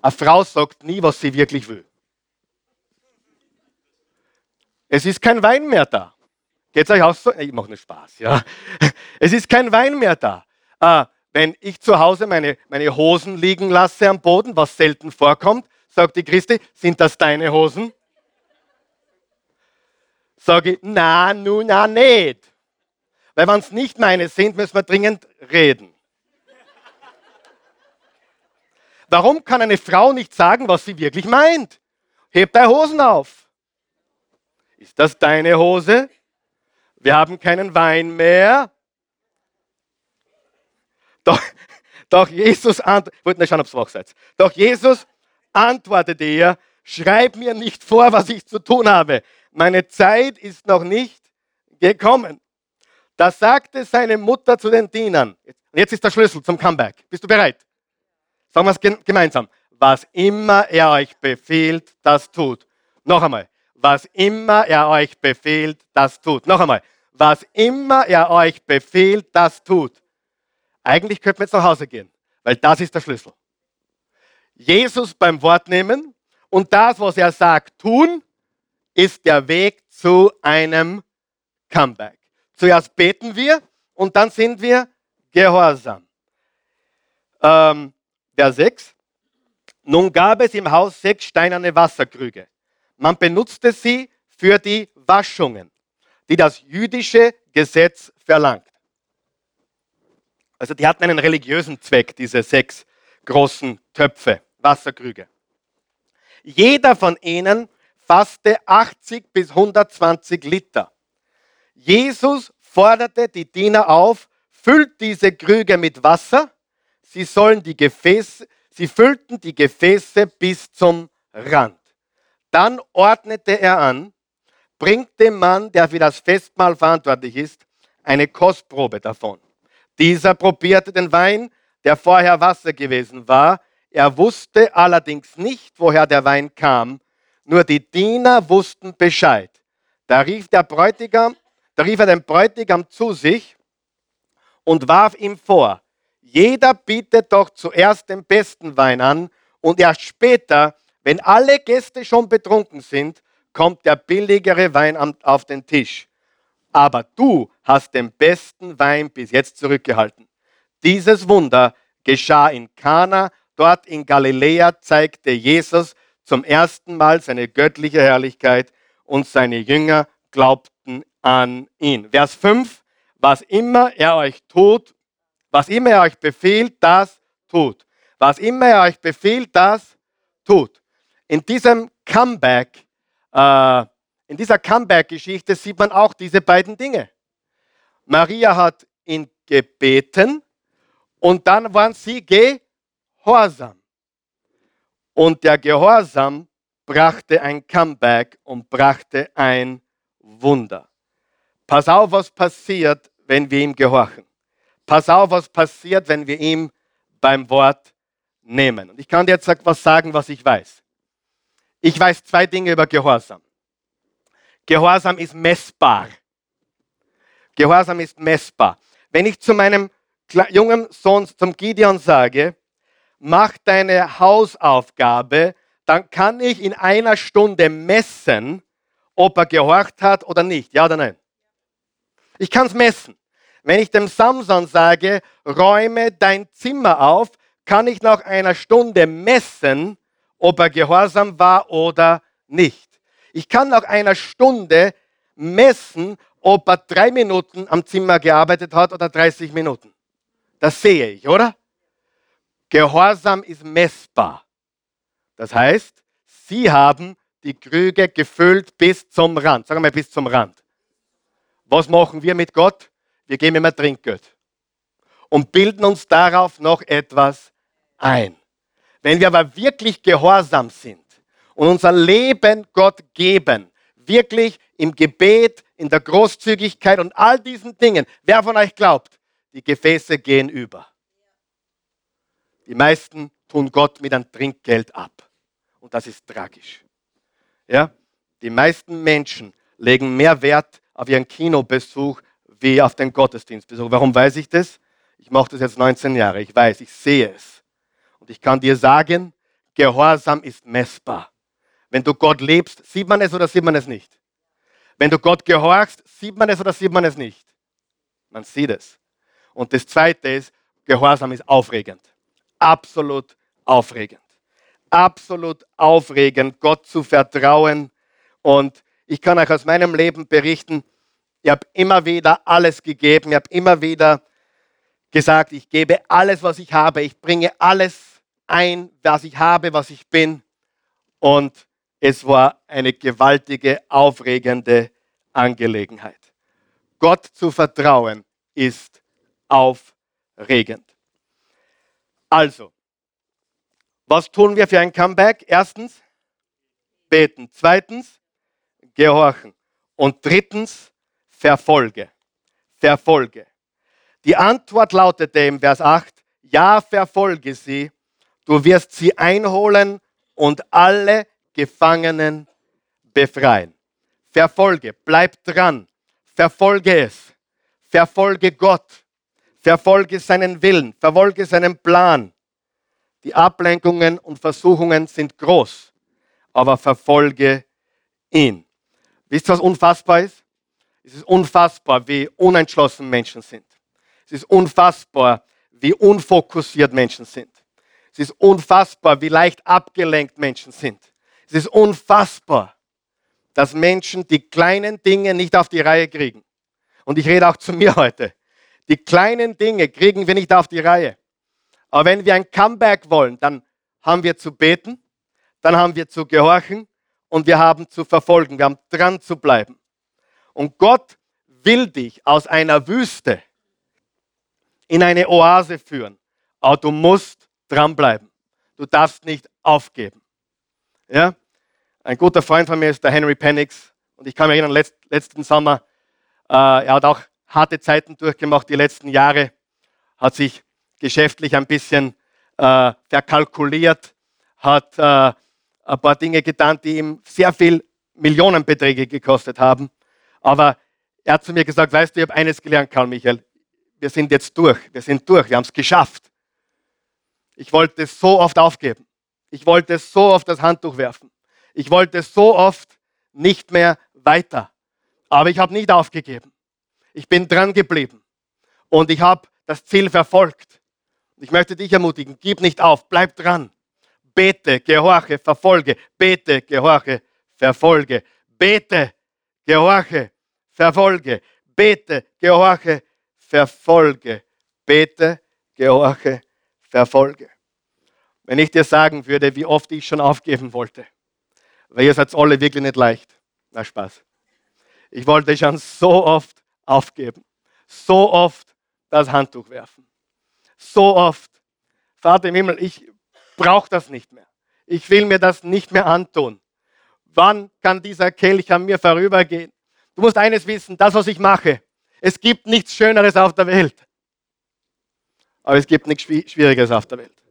Eine Frau sagt nie, was sie wirklich will. Es ist kein Wein mehr da. Geht es euch auch so? Ich mache nur Spaß, ja. Es ist kein Wein mehr da. Äh, wenn ich zu Hause meine, meine Hosen liegen lasse am Boden, was selten vorkommt, sagt die Christi, sind das deine Hosen? Sage ich, na, nun, na, nicht. Weil wenn es nicht meine sind, müssen wir dringend reden. Warum kann eine Frau nicht sagen, was sie wirklich meint? Heb deine Hosen auf. Ist das deine Hose? Wir haben keinen Wein mehr. Doch, doch Jesus antwortete, schauen, ob wach. Doch Jesus antwortete ihr, schreib mir nicht vor, was ich zu tun habe. Meine Zeit ist noch nicht gekommen. Da sagte seine Mutter zu den Dienern, jetzt ist der Schlüssel zum Comeback. Bist du bereit? Sagen wir es gemeinsam. Was immer er euch befiehlt, das tut. Noch einmal. Was immer er euch befiehlt, das tut. Noch einmal. Was immer er euch befiehlt, das tut. Eigentlich könnten wir jetzt nach Hause gehen, weil das ist der Schlüssel. Jesus beim Wort nehmen und das, was er sagt, tun, ist der Weg zu einem Comeback. Zuerst beten wir und dann sind wir gehorsam. Ähm, Vers 6. Nun gab es im Haus sechs steinerne Wasserkrüge. Man benutzte sie für die Waschungen, die das jüdische Gesetz verlangt. Also die hatten einen religiösen Zweck, diese sechs großen Töpfe, Wasserkrüge. Jeder von ihnen fasste 80 bis 120 Liter. Jesus forderte die Diener auf, füllt diese Krüge mit Wasser. Sie sollen die Gefäße, sie füllten die Gefäße bis zum Rand. Dann ordnete er an, bringt dem Mann, der für das Festmahl verantwortlich ist, eine Kostprobe davon. Dieser probierte den Wein, der vorher Wasser gewesen war. Er wusste allerdings nicht, woher der Wein kam. Nur die Diener wussten Bescheid. Da rief der Bräutigam, da rief er den Bräutigam zu sich und warf ihm vor, jeder bietet doch zuerst den besten Wein an und erst später, wenn alle Gäste schon betrunken sind, kommt der billigere Wein auf den Tisch. Aber du hast den besten Wein bis jetzt zurückgehalten. Dieses Wunder geschah in Kana, dort in Galiläa zeigte Jesus zum ersten Mal seine göttliche Herrlichkeit und seine Jünger glaubten an ihn. Vers 5, was immer er euch tut, was immer er euch befiehlt, das tut. Was immer er euch befiehlt, das tut. In diesem Comeback, äh, in dieser Comeback-Geschichte sieht man auch diese beiden Dinge. Maria hat ihn gebeten und dann waren sie gehorsam. Und der Gehorsam brachte ein Comeback und brachte ein Wunder. Pass auf, was passiert, wenn wir ihm gehorchen. Pass auf, was passiert, wenn wir ihm beim Wort nehmen. Und ich kann dir jetzt was sagen, was ich weiß. Ich weiß zwei Dinge über Gehorsam. Gehorsam ist messbar. Gehorsam ist messbar. Wenn ich zu meinem jungen Sohn, zum Gideon sage, mach deine Hausaufgabe, dann kann ich in einer Stunde messen, ob er gehorcht hat oder nicht. Ja oder nein? Ich kann es messen. Wenn ich dem Samson sage, räume dein Zimmer auf, kann ich nach einer Stunde messen, ob er gehorsam war oder nicht. Ich kann nach einer Stunde messen, ob er drei Minuten am Zimmer gearbeitet hat oder 30 Minuten. Das sehe ich, oder? Gehorsam ist messbar. Das heißt, sie haben die Krüge gefüllt bis zum Rand. Sagen wir bis zum Rand. Was machen wir mit Gott? Wir geben ihm ein Trinkgeld und bilden uns darauf noch etwas ein. Wenn wir aber wirklich gehorsam sind und unser Leben Gott geben, wirklich im Gebet, in der Großzügigkeit und all diesen Dingen, wer von euch glaubt, die Gefäße gehen über. Die meisten tun Gott mit einem Trinkgeld ab. Und das ist tragisch. Ja? Die meisten Menschen legen mehr Wert auf ihren Kinobesuch wie auf den Gottesdienstbesuch. Warum weiß ich das? Ich mache das jetzt 19 Jahre. Ich weiß, ich sehe es. Und ich kann dir sagen, Gehorsam ist messbar. Wenn du Gott lebst, sieht man es oder sieht man es nicht? Wenn du Gott gehorchst, sieht man es oder sieht man es nicht? Man sieht es. Und das Zweite ist, Gehorsam ist aufregend. Absolut aufregend. Absolut aufregend, Gott zu vertrauen. Und ich kann euch aus meinem Leben berichten, ich habe immer wieder alles gegeben. Ich habe immer wieder gesagt, ich gebe alles, was ich habe. Ich bringe alles ein, was ich habe, was ich bin. Und es war eine gewaltige, aufregende Angelegenheit. Gott zu vertrauen ist aufregend. Also, was tun wir für ein Comeback? Erstens, beten. Zweitens, gehorchen. Und drittens, verfolge. Verfolge. Die Antwort lautete im Vers 8, ja, verfolge sie, du wirst sie einholen und alle Gefangenen befreien. Verfolge, bleib dran, verfolge es, verfolge Gott, verfolge seinen Willen, verfolge seinen Plan. Die Ablenkungen und Versuchungen sind groß, aber verfolge ihn. Wisst ihr, was unfassbar ist? Es ist unfassbar, wie unentschlossen Menschen sind. Es ist unfassbar, wie unfokussiert Menschen sind. Es ist unfassbar, wie leicht abgelenkt Menschen sind. Es ist unfassbar, dass Menschen die kleinen Dinge nicht auf die Reihe kriegen. Und ich rede auch zu mir heute. Die kleinen Dinge kriegen wir nicht auf die Reihe. Aber wenn wir ein Comeback wollen, dann haben wir zu beten, dann haben wir zu gehorchen und wir haben zu verfolgen. Wir haben dran zu bleiben. Und Gott will dich aus einer Wüste in eine Oase führen. Aber du musst dranbleiben. Du darfst nicht aufgeben. Ja? Ein guter Freund von mir ist der Henry Pennix. Und ich kann mich erinnern, letzten Sommer, äh, er hat auch harte Zeiten durchgemacht, die letzten Jahre, hat sich geschäftlich ein bisschen äh, verkalkuliert, hat äh, ein paar Dinge getan, die ihm sehr viel Millionenbeträge gekostet haben. Aber er hat zu mir gesagt, weißt du, ich habe eines gelernt, Karl Michael, wir sind jetzt durch, wir sind durch, wir haben es geschafft. Ich wollte so oft aufgeben. Ich wollte so oft das Handtuch werfen. Ich wollte so oft nicht mehr weiter. Aber ich habe nicht aufgegeben. Ich bin dran geblieben. Und ich habe das Ziel verfolgt. Ich möchte dich ermutigen, gib nicht auf, bleib dran. Bete, gehorche, verfolge. Bete, gehorche, verfolge. Bete, gehorche, verfolge. Bete, gehorche, verfolge. Bete, gehorche, verfolge. Wenn ich dir sagen würde, wie oft ich schon aufgeben wollte, weil ihr seid alle wirklich nicht leicht. Na Spaß. Ich wollte schon so oft aufgeben. So oft das Handtuch werfen. So oft. Vater im Himmel, ich brauche das nicht mehr. Ich will mir das nicht mehr antun. Wann kann dieser Kelch an mir vorübergehen? Du musst eines wissen, das, was ich mache, es gibt nichts Schöneres auf der Welt. Aber es gibt nichts Schwieriges auf der Welt.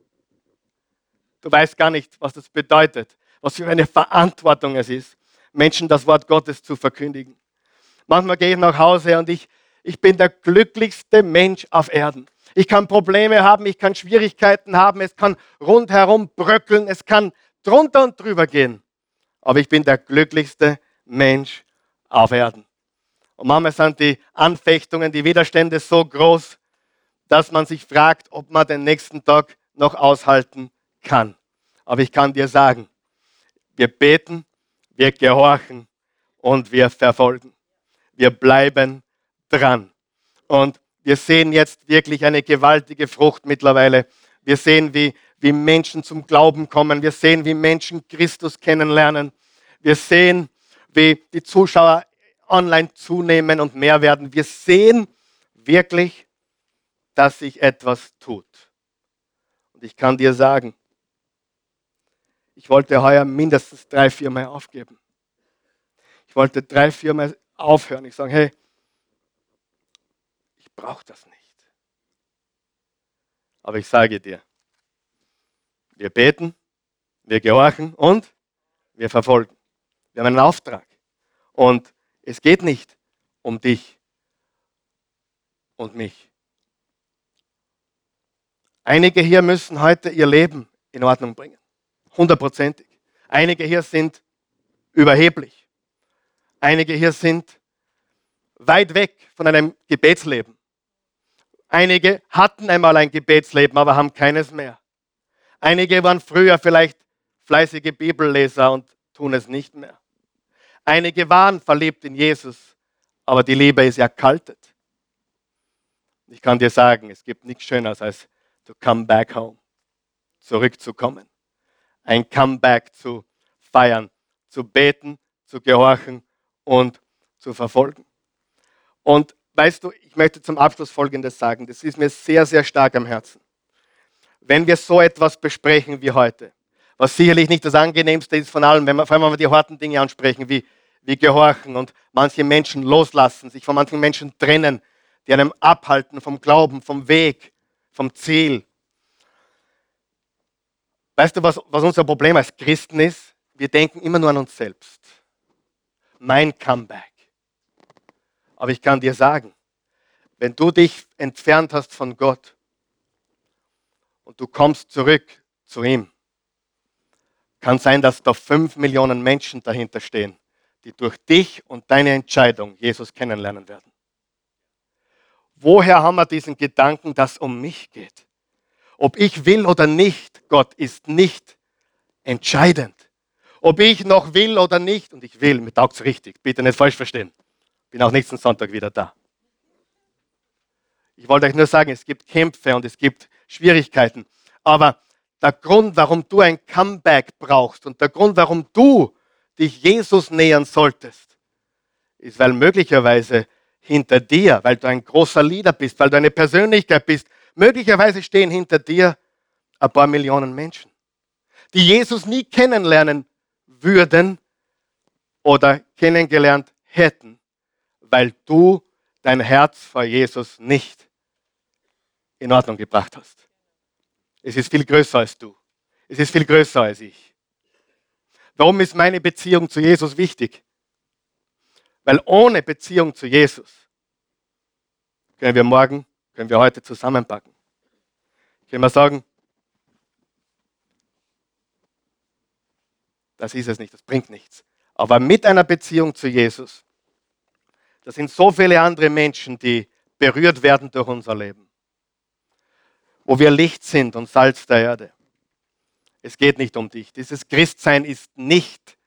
Du weißt gar nicht, was das bedeutet, was für eine Verantwortung es ist, Menschen das Wort Gottes zu verkündigen. Manchmal gehe ich nach Hause und ich, ich bin der glücklichste Mensch auf Erden. Ich kann Probleme haben, ich kann Schwierigkeiten haben, es kann rundherum bröckeln, es kann drunter und drüber gehen. Aber ich bin der glücklichste Mensch auf Erden. Und manchmal sind die Anfechtungen, die Widerstände so groß, dass man sich fragt, ob man den nächsten Tag noch aushalten kann. Aber ich kann dir sagen, wir beten, wir gehorchen und wir verfolgen. Wir bleiben dran. Und wir sehen jetzt wirklich eine gewaltige Frucht mittlerweile. Wir sehen, wie, wie Menschen zum Glauben kommen. Wir sehen, wie Menschen Christus kennenlernen. Wir sehen, wie die Zuschauer online zunehmen und mehr werden. Wir sehen wirklich, dass sich etwas tut. Und ich kann dir sagen, ich wollte heuer mindestens drei, vier Mal aufgeben. Ich wollte drei, vier Mal aufhören. Ich sage, hey, ich brauche das nicht. Aber ich sage dir, wir beten, wir gehorchen und wir verfolgen. Wir haben einen Auftrag. Und es geht nicht um dich und mich. Einige hier müssen heute ihr Leben in Ordnung bringen. Hundertprozentig. Einige hier sind überheblich. Einige hier sind weit weg von einem Gebetsleben. Einige hatten einmal ein Gebetsleben, aber haben keines mehr. Einige waren früher vielleicht fleißige Bibelleser und tun es nicht mehr. Einige waren verliebt in Jesus, aber die Liebe ist erkaltet. Ich kann dir sagen, es gibt nichts Schöneres als to come back home, zurückzukommen, ein Comeback zu feiern, zu beten, zu gehorchen und zu verfolgen. Und weißt du, ich möchte zum Abschluss Folgendes sagen, das ist mir sehr, sehr stark am Herzen. Wenn wir so etwas besprechen wie heute, was sicherlich nicht das angenehmste ist von allem, wenn wir, vor allem wenn wir die harten Dinge ansprechen, wie, wie Gehorchen und manche Menschen loslassen, sich von manchen Menschen trennen, die einem abhalten vom Glauben, vom Weg, vom Ziel. Weißt du, was, was unser Problem als Christen ist? Wir denken immer nur an uns selbst. Mein Comeback. Aber ich kann dir sagen, wenn du dich entfernt hast von Gott und du kommst zurück zu ihm, kann sein, dass da fünf Millionen Menschen dahinter stehen, die durch dich und deine Entscheidung Jesus kennenlernen werden. Woher haben wir diesen Gedanken, dass es um mich geht? Ob ich will oder nicht, Gott ist nicht entscheidend. Ob ich noch will oder nicht, und ich will, mir taugt es richtig, bitte nicht falsch verstehen. Bin auch nächsten Sonntag wieder da. Ich wollte euch nur sagen, es gibt Kämpfe und es gibt Schwierigkeiten. Aber der Grund, warum du ein Comeback brauchst und der Grund, warum du dich Jesus nähern solltest, ist, weil möglicherweise hinter dir, weil du ein großer Leader bist, weil du eine Persönlichkeit bist, möglicherweise stehen hinter dir ein paar Millionen Menschen, die Jesus nie kennenlernen würden oder kennengelernt hätten, weil du dein Herz vor Jesus nicht in Ordnung gebracht hast. Es ist viel größer als du. Es ist viel größer als ich. Warum ist meine Beziehung zu Jesus wichtig? Weil ohne Beziehung zu Jesus können wir morgen, können wir heute zusammenpacken. Können wir sagen, das ist es nicht, das bringt nichts. Aber mit einer Beziehung zu Jesus, da sind so viele andere Menschen, die berührt werden durch unser Leben, wo wir Licht sind und Salz der Erde. Es geht nicht um dich. Dieses Christsein ist nicht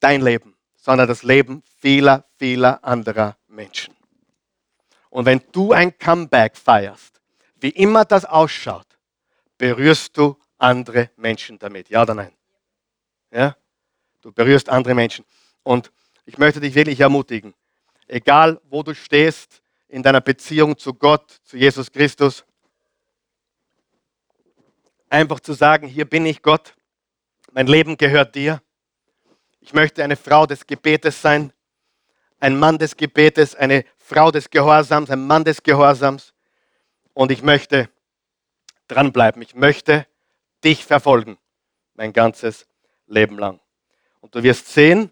dein Leben, sondern das Leben vieler, vieler anderer Menschen. Und wenn du ein Comeback feierst, wie immer das ausschaut, berührst du andere Menschen damit. Ja oder nein? Ja? Du berührst andere Menschen. Und ich möchte dich wirklich ermutigen, egal wo du stehst in deiner Beziehung zu Gott, zu Jesus Christus, einfach zu sagen, hier bin ich Gott, mein Leben gehört dir ich möchte eine Frau des Gebetes sein, ein Mann des Gebetes, eine Frau des Gehorsams, ein Mann des Gehorsams. Und ich möchte dranbleiben. Ich möchte dich verfolgen, mein ganzes Leben lang. Und du wirst sehen,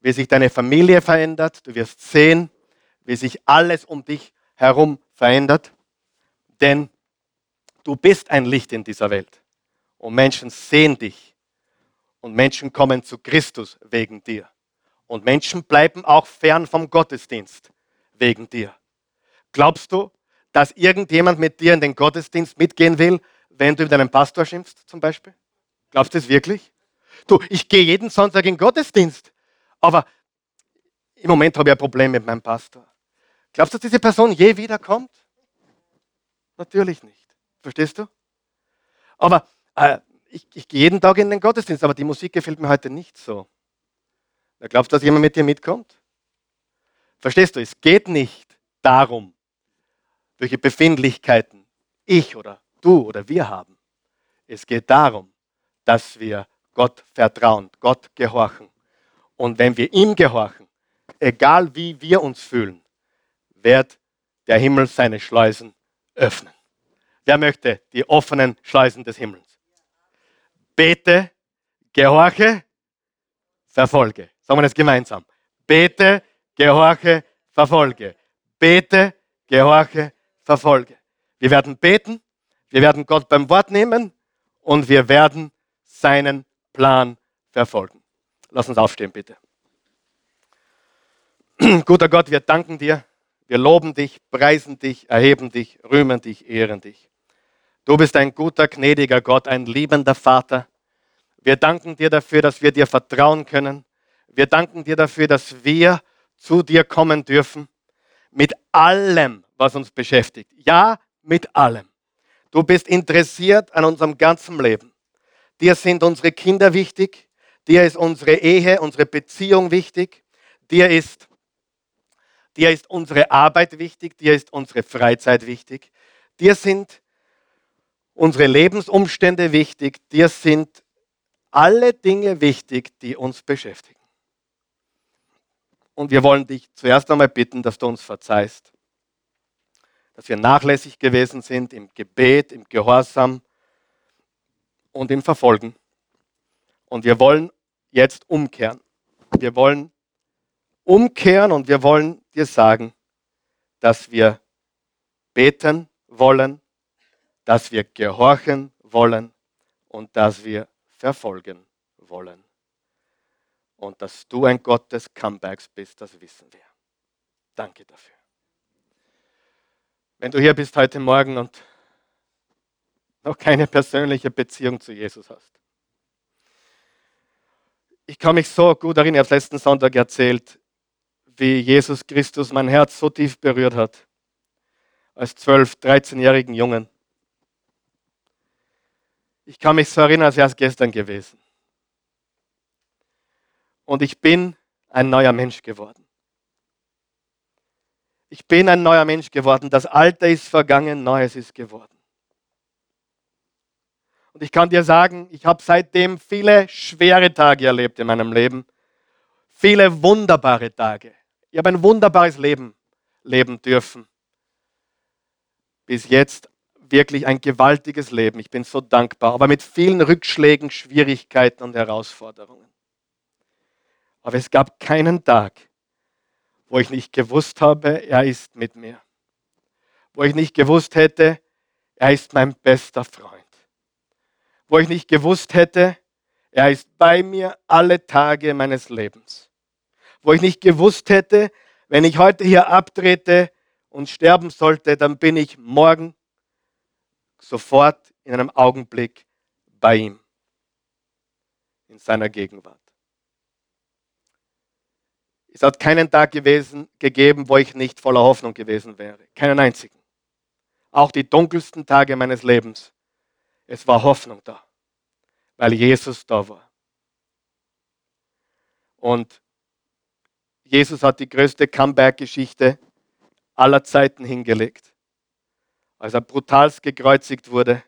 wie sich deine Familie verändert. Du wirst sehen, wie sich alles um dich herum verändert. Denn du bist ein Licht in dieser Welt. Und Menschen sehen dich und Menschen kommen zu Christus wegen dir. Und Menschen bleiben auch fern vom Gottesdienst wegen dir. Glaubst du, dass irgendjemand mit dir in den Gottesdienst mitgehen will, wenn du über deinen Pastor schimpfst zum Beispiel? Glaubst du es wirklich? Du, ich gehe jeden Sonntag in den Gottesdienst, aber im Moment habe ich ein Problem mit meinem Pastor. Glaubst du, dass diese Person je wiederkommt? Natürlich nicht. Verstehst du? Aber äh, ich, ich gehe jeden Tag in den Gottesdienst, aber die Musik gefällt mir heute nicht so. Da glaubst du, dass jemand mit dir mitkommt? Verstehst du, es geht nicht darum, welche Befindlichkeiten ich oder du oder wir haben. Es geht darum, dass wir Gott vertrauen, Gott gehorchen. Und wenn wir ihm gehorchen, egal wie wir uns fühlen, wird der Himmel seine Schleusen öffnen. Wer möchte die offenen Schleusen des Himmels? Bete, gehorche, verfolge. Sagen wir das gemeinsam. Bete, gehorche, verfolge. Bete, gehorche, verfolge. Wir werden beten, wir werden Gott beim Wort nehmen und wir werden seinen Plan verfolgen. Lass uns aufstehen, bitte. Guter Gott, wir danken dir, wir loben dich, preisen dich, erheben dich, rühmen dich, ehren dich. Du bist ein guter, gnädiger Gott, ein liebender Vater. Wir danken dir dafür, dass wir dir vertrauen können. Wir danken dir dafür, dass wir zu dir kommen dürfen mit allem, was uns beschäftigt. Ja, mit allem. Du bist interessiert an unserem ganzen Leben. Dir sind unsere Kinder wichtig. Dir ist unsere Ehe, unsere Beziehung wichtig. Dir ist, dir ist unsere Arbeit wichtig. Dir ist unsere Freizeit wichtig. Dir sind unsere Lebensumstände wichtig, dir sind alle Dinge wichtig, die uns beschäftigen. Und wir wollen dich zuerst einmal bitten, dass du uns verzeihst, dass wir nachlässig gewesen sind im Gebet, im Gehorsam und im Verfolgen. Und wir wollen jetzt umkehren. Wir wollen umkehren und wir wollen dir sagen, dass wir beten wollen dass wir gehorchen wollen und dass wir verfolgen wollen. Und dass du ein Gott des Comebacks bist, das wissen wir. Danke dafür. Wenn du hier bist heute Morgen und noch keine persönliche Beziehung zu Jesus hast. Ich kann mich so gut erinnern, ich habe letzten Sonntag erzählt, wie Jesus Christus mein Herz so tief berührt hat, als 12-, 13-jährigen Jungen. Ich kann mich so erinnern, als wäre es gestern gewesen. Und ich bin ein neuer Mensch geworden. Ich bin ein neuer Mensch geworden. Das Alte ist vergangen, Neues ist geworden. Und ich kann dir sagen, ich habe seitdem viele schwere Tage erlebt in meinem Leben. Viele wunderbare Tage. Ich habe ein wunderbares Leben leben dürfen. Bis jetzt wirklich ein gewaltiges Leben. Ich bin so dankbar, aber mit vielen Rückschlägen, Schwierigkeiten und Herausforderungen. Aber es gab keinen Tag, wo ich nicht gewusst habe, er ist mit mir. Wo ich nicht gewusst hätte, er ist mein bester Freund. Wo ich nicht gewusst hätte, er ist bei mir alle Tage meines Lebens. Wo ich nicht gewusst hätte, wenn ich heute hier abtrete und sterben sollte, dann bin ich morgen sofort in einem Augenblick bei ihm, in seiner Gegenwart. Es hat keinen Tag gewesen, gegeben, wo ich nicht voller Hoffnung gewesen wäre. Keinen einzigen. Auch die dunkelsten Tage meines Lebens. Es war Hoffnung da, weil Jesus da war. Und Jesus hat die größte Comeback-Geschichte aller Zeiten hingelegt. Als er brutalst gekreuzigt wurde,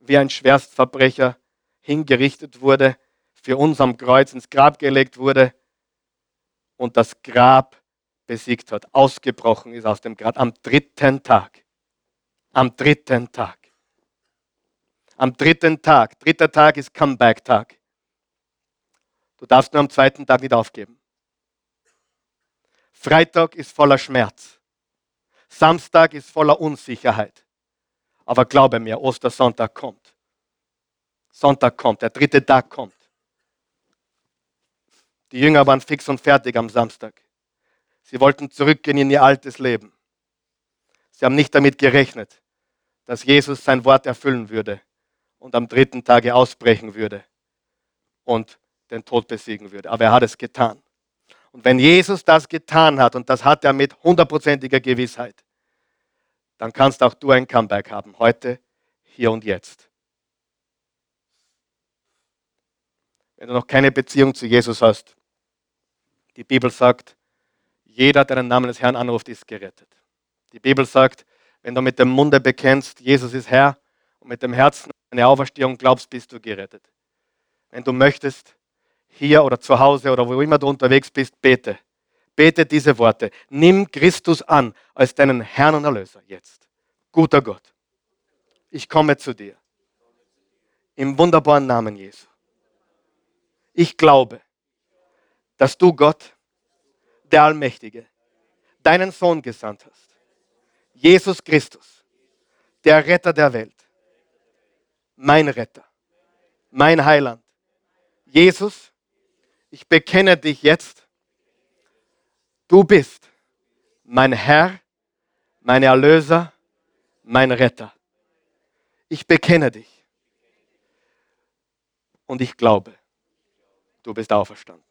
wie ein Schwerstverbrecher hingerichtet wurde, für uns am Kreuz ins Grab gelegt wurde und das Grab besiegt hat, ausgebrochen ist aus dem Grab am dritten Tag. Am dritten Tag. Am dritten Tag. Dritter Tag ist Comeback-Tag. Du darfst nur am zweiten Tag nicht aufgeben. Freitag ist voller Schmerz. Samstag ist voller Unsicherheit. Aber glaube mir, Ostersonntag kommt. Sonntag kommt, der dritte Tag kommt. Die Jünger waren fix und fertig am Samstag. Sie wollten zurückgehen in ihr altes Leben. Sie haben nicht damit gerechnet, dass Jesus sein Wort erfüllen würde und am dritten Tage ausbrechen würde und den Tod besiegen würde. Aber er hat es getan. Und wenn Jesus das getan hat, und das hat er mit hundertprozentiger Gewissheit, dann kannst auch du ein Comeback haben, heute, hier und jetzt. Wenn du noch keine Beziehung zu Jesus hast, die Bibel sagt, jeder, der den Namen des Herrn anruft, ist gerettet. Die Bibel sagt, wenn du mit dem Munde bekennst, Jesus ist Herr, und mit dem Herzen eine Auferstehung glaubst, bist du gerettet. Wenn du möchtest, hier oder zu Hause oder wo immer du unterwegs bist, bete. Bete diese Worte. Nimm Christus an als deinen Herrn und Erlöser jetzt. Guter Gott, ich komme zu dir. Im wunderbaren Namen Jesu. Ich glaube, dass du Gott, der Allmächtige, deinen Sohn gesandt hast. Jesus Christus, der Retter der Welt. Mein Retter, mein Heiland. Jesus, ich bekenne dich jetzt. Du bist mein Herr, mein Erlöser, mein Retter. Ich bekenne dich. Und ich glaube, du bist auferstanden.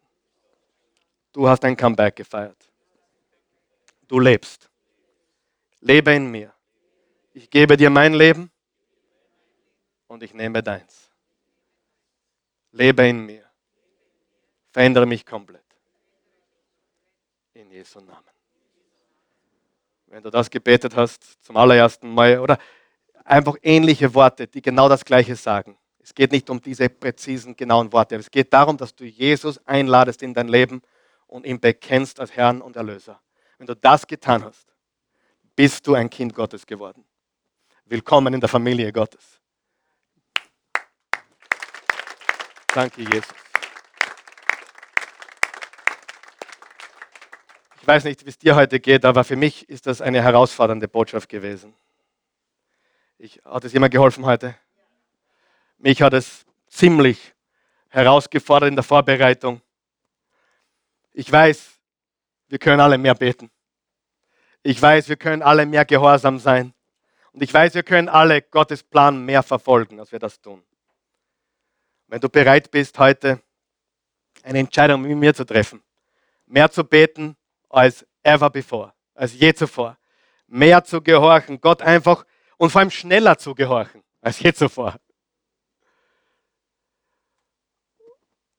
Du hast ein Comeback gefeiert. Du lebst. Lebe in mir. Ich gebe dir mein Leben und ich nehme deins. Lebe in mir. Verändere mich komplett. In Jesu Namen. Wenn du das gebetet hast zum allerersten Mal oder einfach ähnliche Worte, die genau das Gleiche sagen. Es geht nicht um diese präzisen, genauen Worte. Es geht darum, dass du Jesus einladest in dein Leben und ihn bekennst als Herrn und Erlöser. Wenn du das getan hast, bist du ein Kind Gottes geworden. Willkommen in der Familie Gottes. Danke, Jesus. Ich weiß nicht, wie es dir heute geht, aber für mich ist das eine herausfordernde Botschaft gewesen. Ich, hat es jemand geholfen heute? Mich hat es ziemlich herausgefordert in der Vorbereitung. Ich weiß, wir können alle mehr beten. Ich weiß, wir können alle mehr gehorsam sein. Und ich weiß, wir können alle Gottes Plan mehr verfolgen, als wir das tun. Wenn du bereit bist, heute eine Entscheidung mit mir zu treffen, mehr zu beten als ever before, als je zuvor, mehr zu gehorchen, Gott einfach und vor allem schneller zu gehorchen als je zuvor.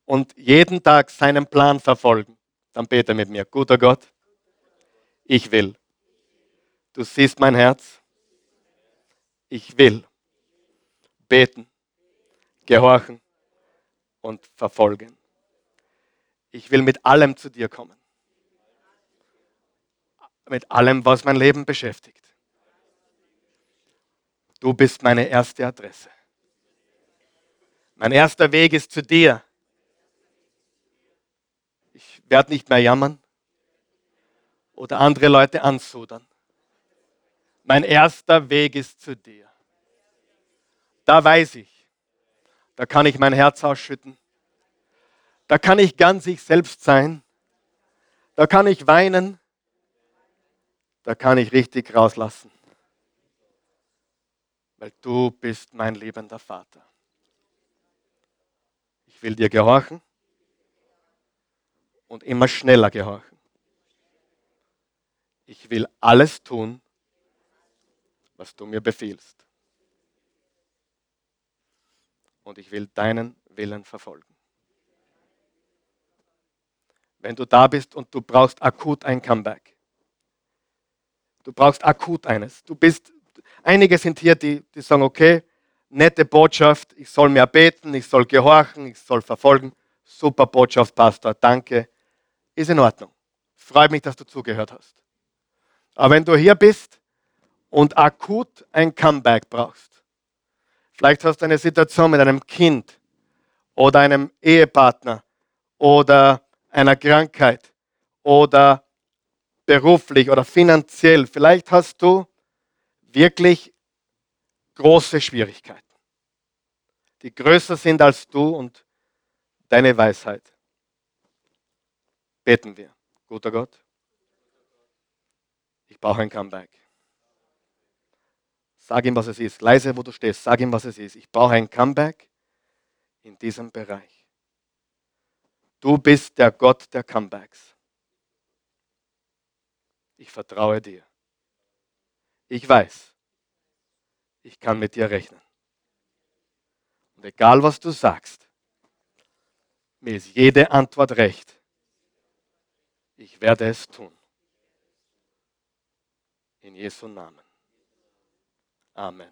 Und jeden Tag seinen Plan verfolgen, dann bete mit mir, guter Gott, ich will. Du siehst mein Herz. Ich will beten, gehorchen und verfolgen. Ich will mit allem zu dir kommen. Mit allem, was mein Leben beschäftigt. Du bist meine erste Adresse. Mein erster Weg ist zu dir. Werde nicht mehr jammern oder andere Leute ansudern. Mein erster Weg ist zu dir. Da weiß ich, da kann ich mein Herz ausschütten. Da kann ich ganz ich selbst sein. Da kann ich weinen. Da kann ich richtig rauslassen. Weil du bist mein liebender Vater. Ich will dir gehorchen und immer schneller gehorchen. Ich will alles tun, was du mir befiehlst. Und ich will deinen Willen verfolgen. Wenn du da bist und du brauchst akut ein Comeback. Du brauchst akut eines. Du bist, einige sind hier, die, die sagen, okay, nette Botschaft, ich soll mehr beten, ich soll gehorchen, ich soll verfolgen. Super Botschaft, Pastor, danke. Ist in Ordnung. Freut mich, dass du zugehört hast. Aber wenn du hier bist und akut ein Comeback brauchst, vielleicht hast du eine Situation mit einem Kind oder einem Ehepartner oder einer Krankheit oder beruflich oder finanziell, vielleicht hast du wirklich große Schwierigkeiten, die größer sind als du und deine Weisheit. Beten wir, guter Gott. Ich brauche ein Comeback. Sag ihm, was es ist. Leise, wo du stehst. Sag ihm, was es ist. Ich brauche ein Comeback in diesem Bereich. Du bist der Gott der Comebacks. Ich vertraue dir. Ich weiß, ich kann mit dir rechnen. Und egal, was du sagst, mir ist jede Antwort recht. Ich werde es tun. In Jesu Namen. Amen.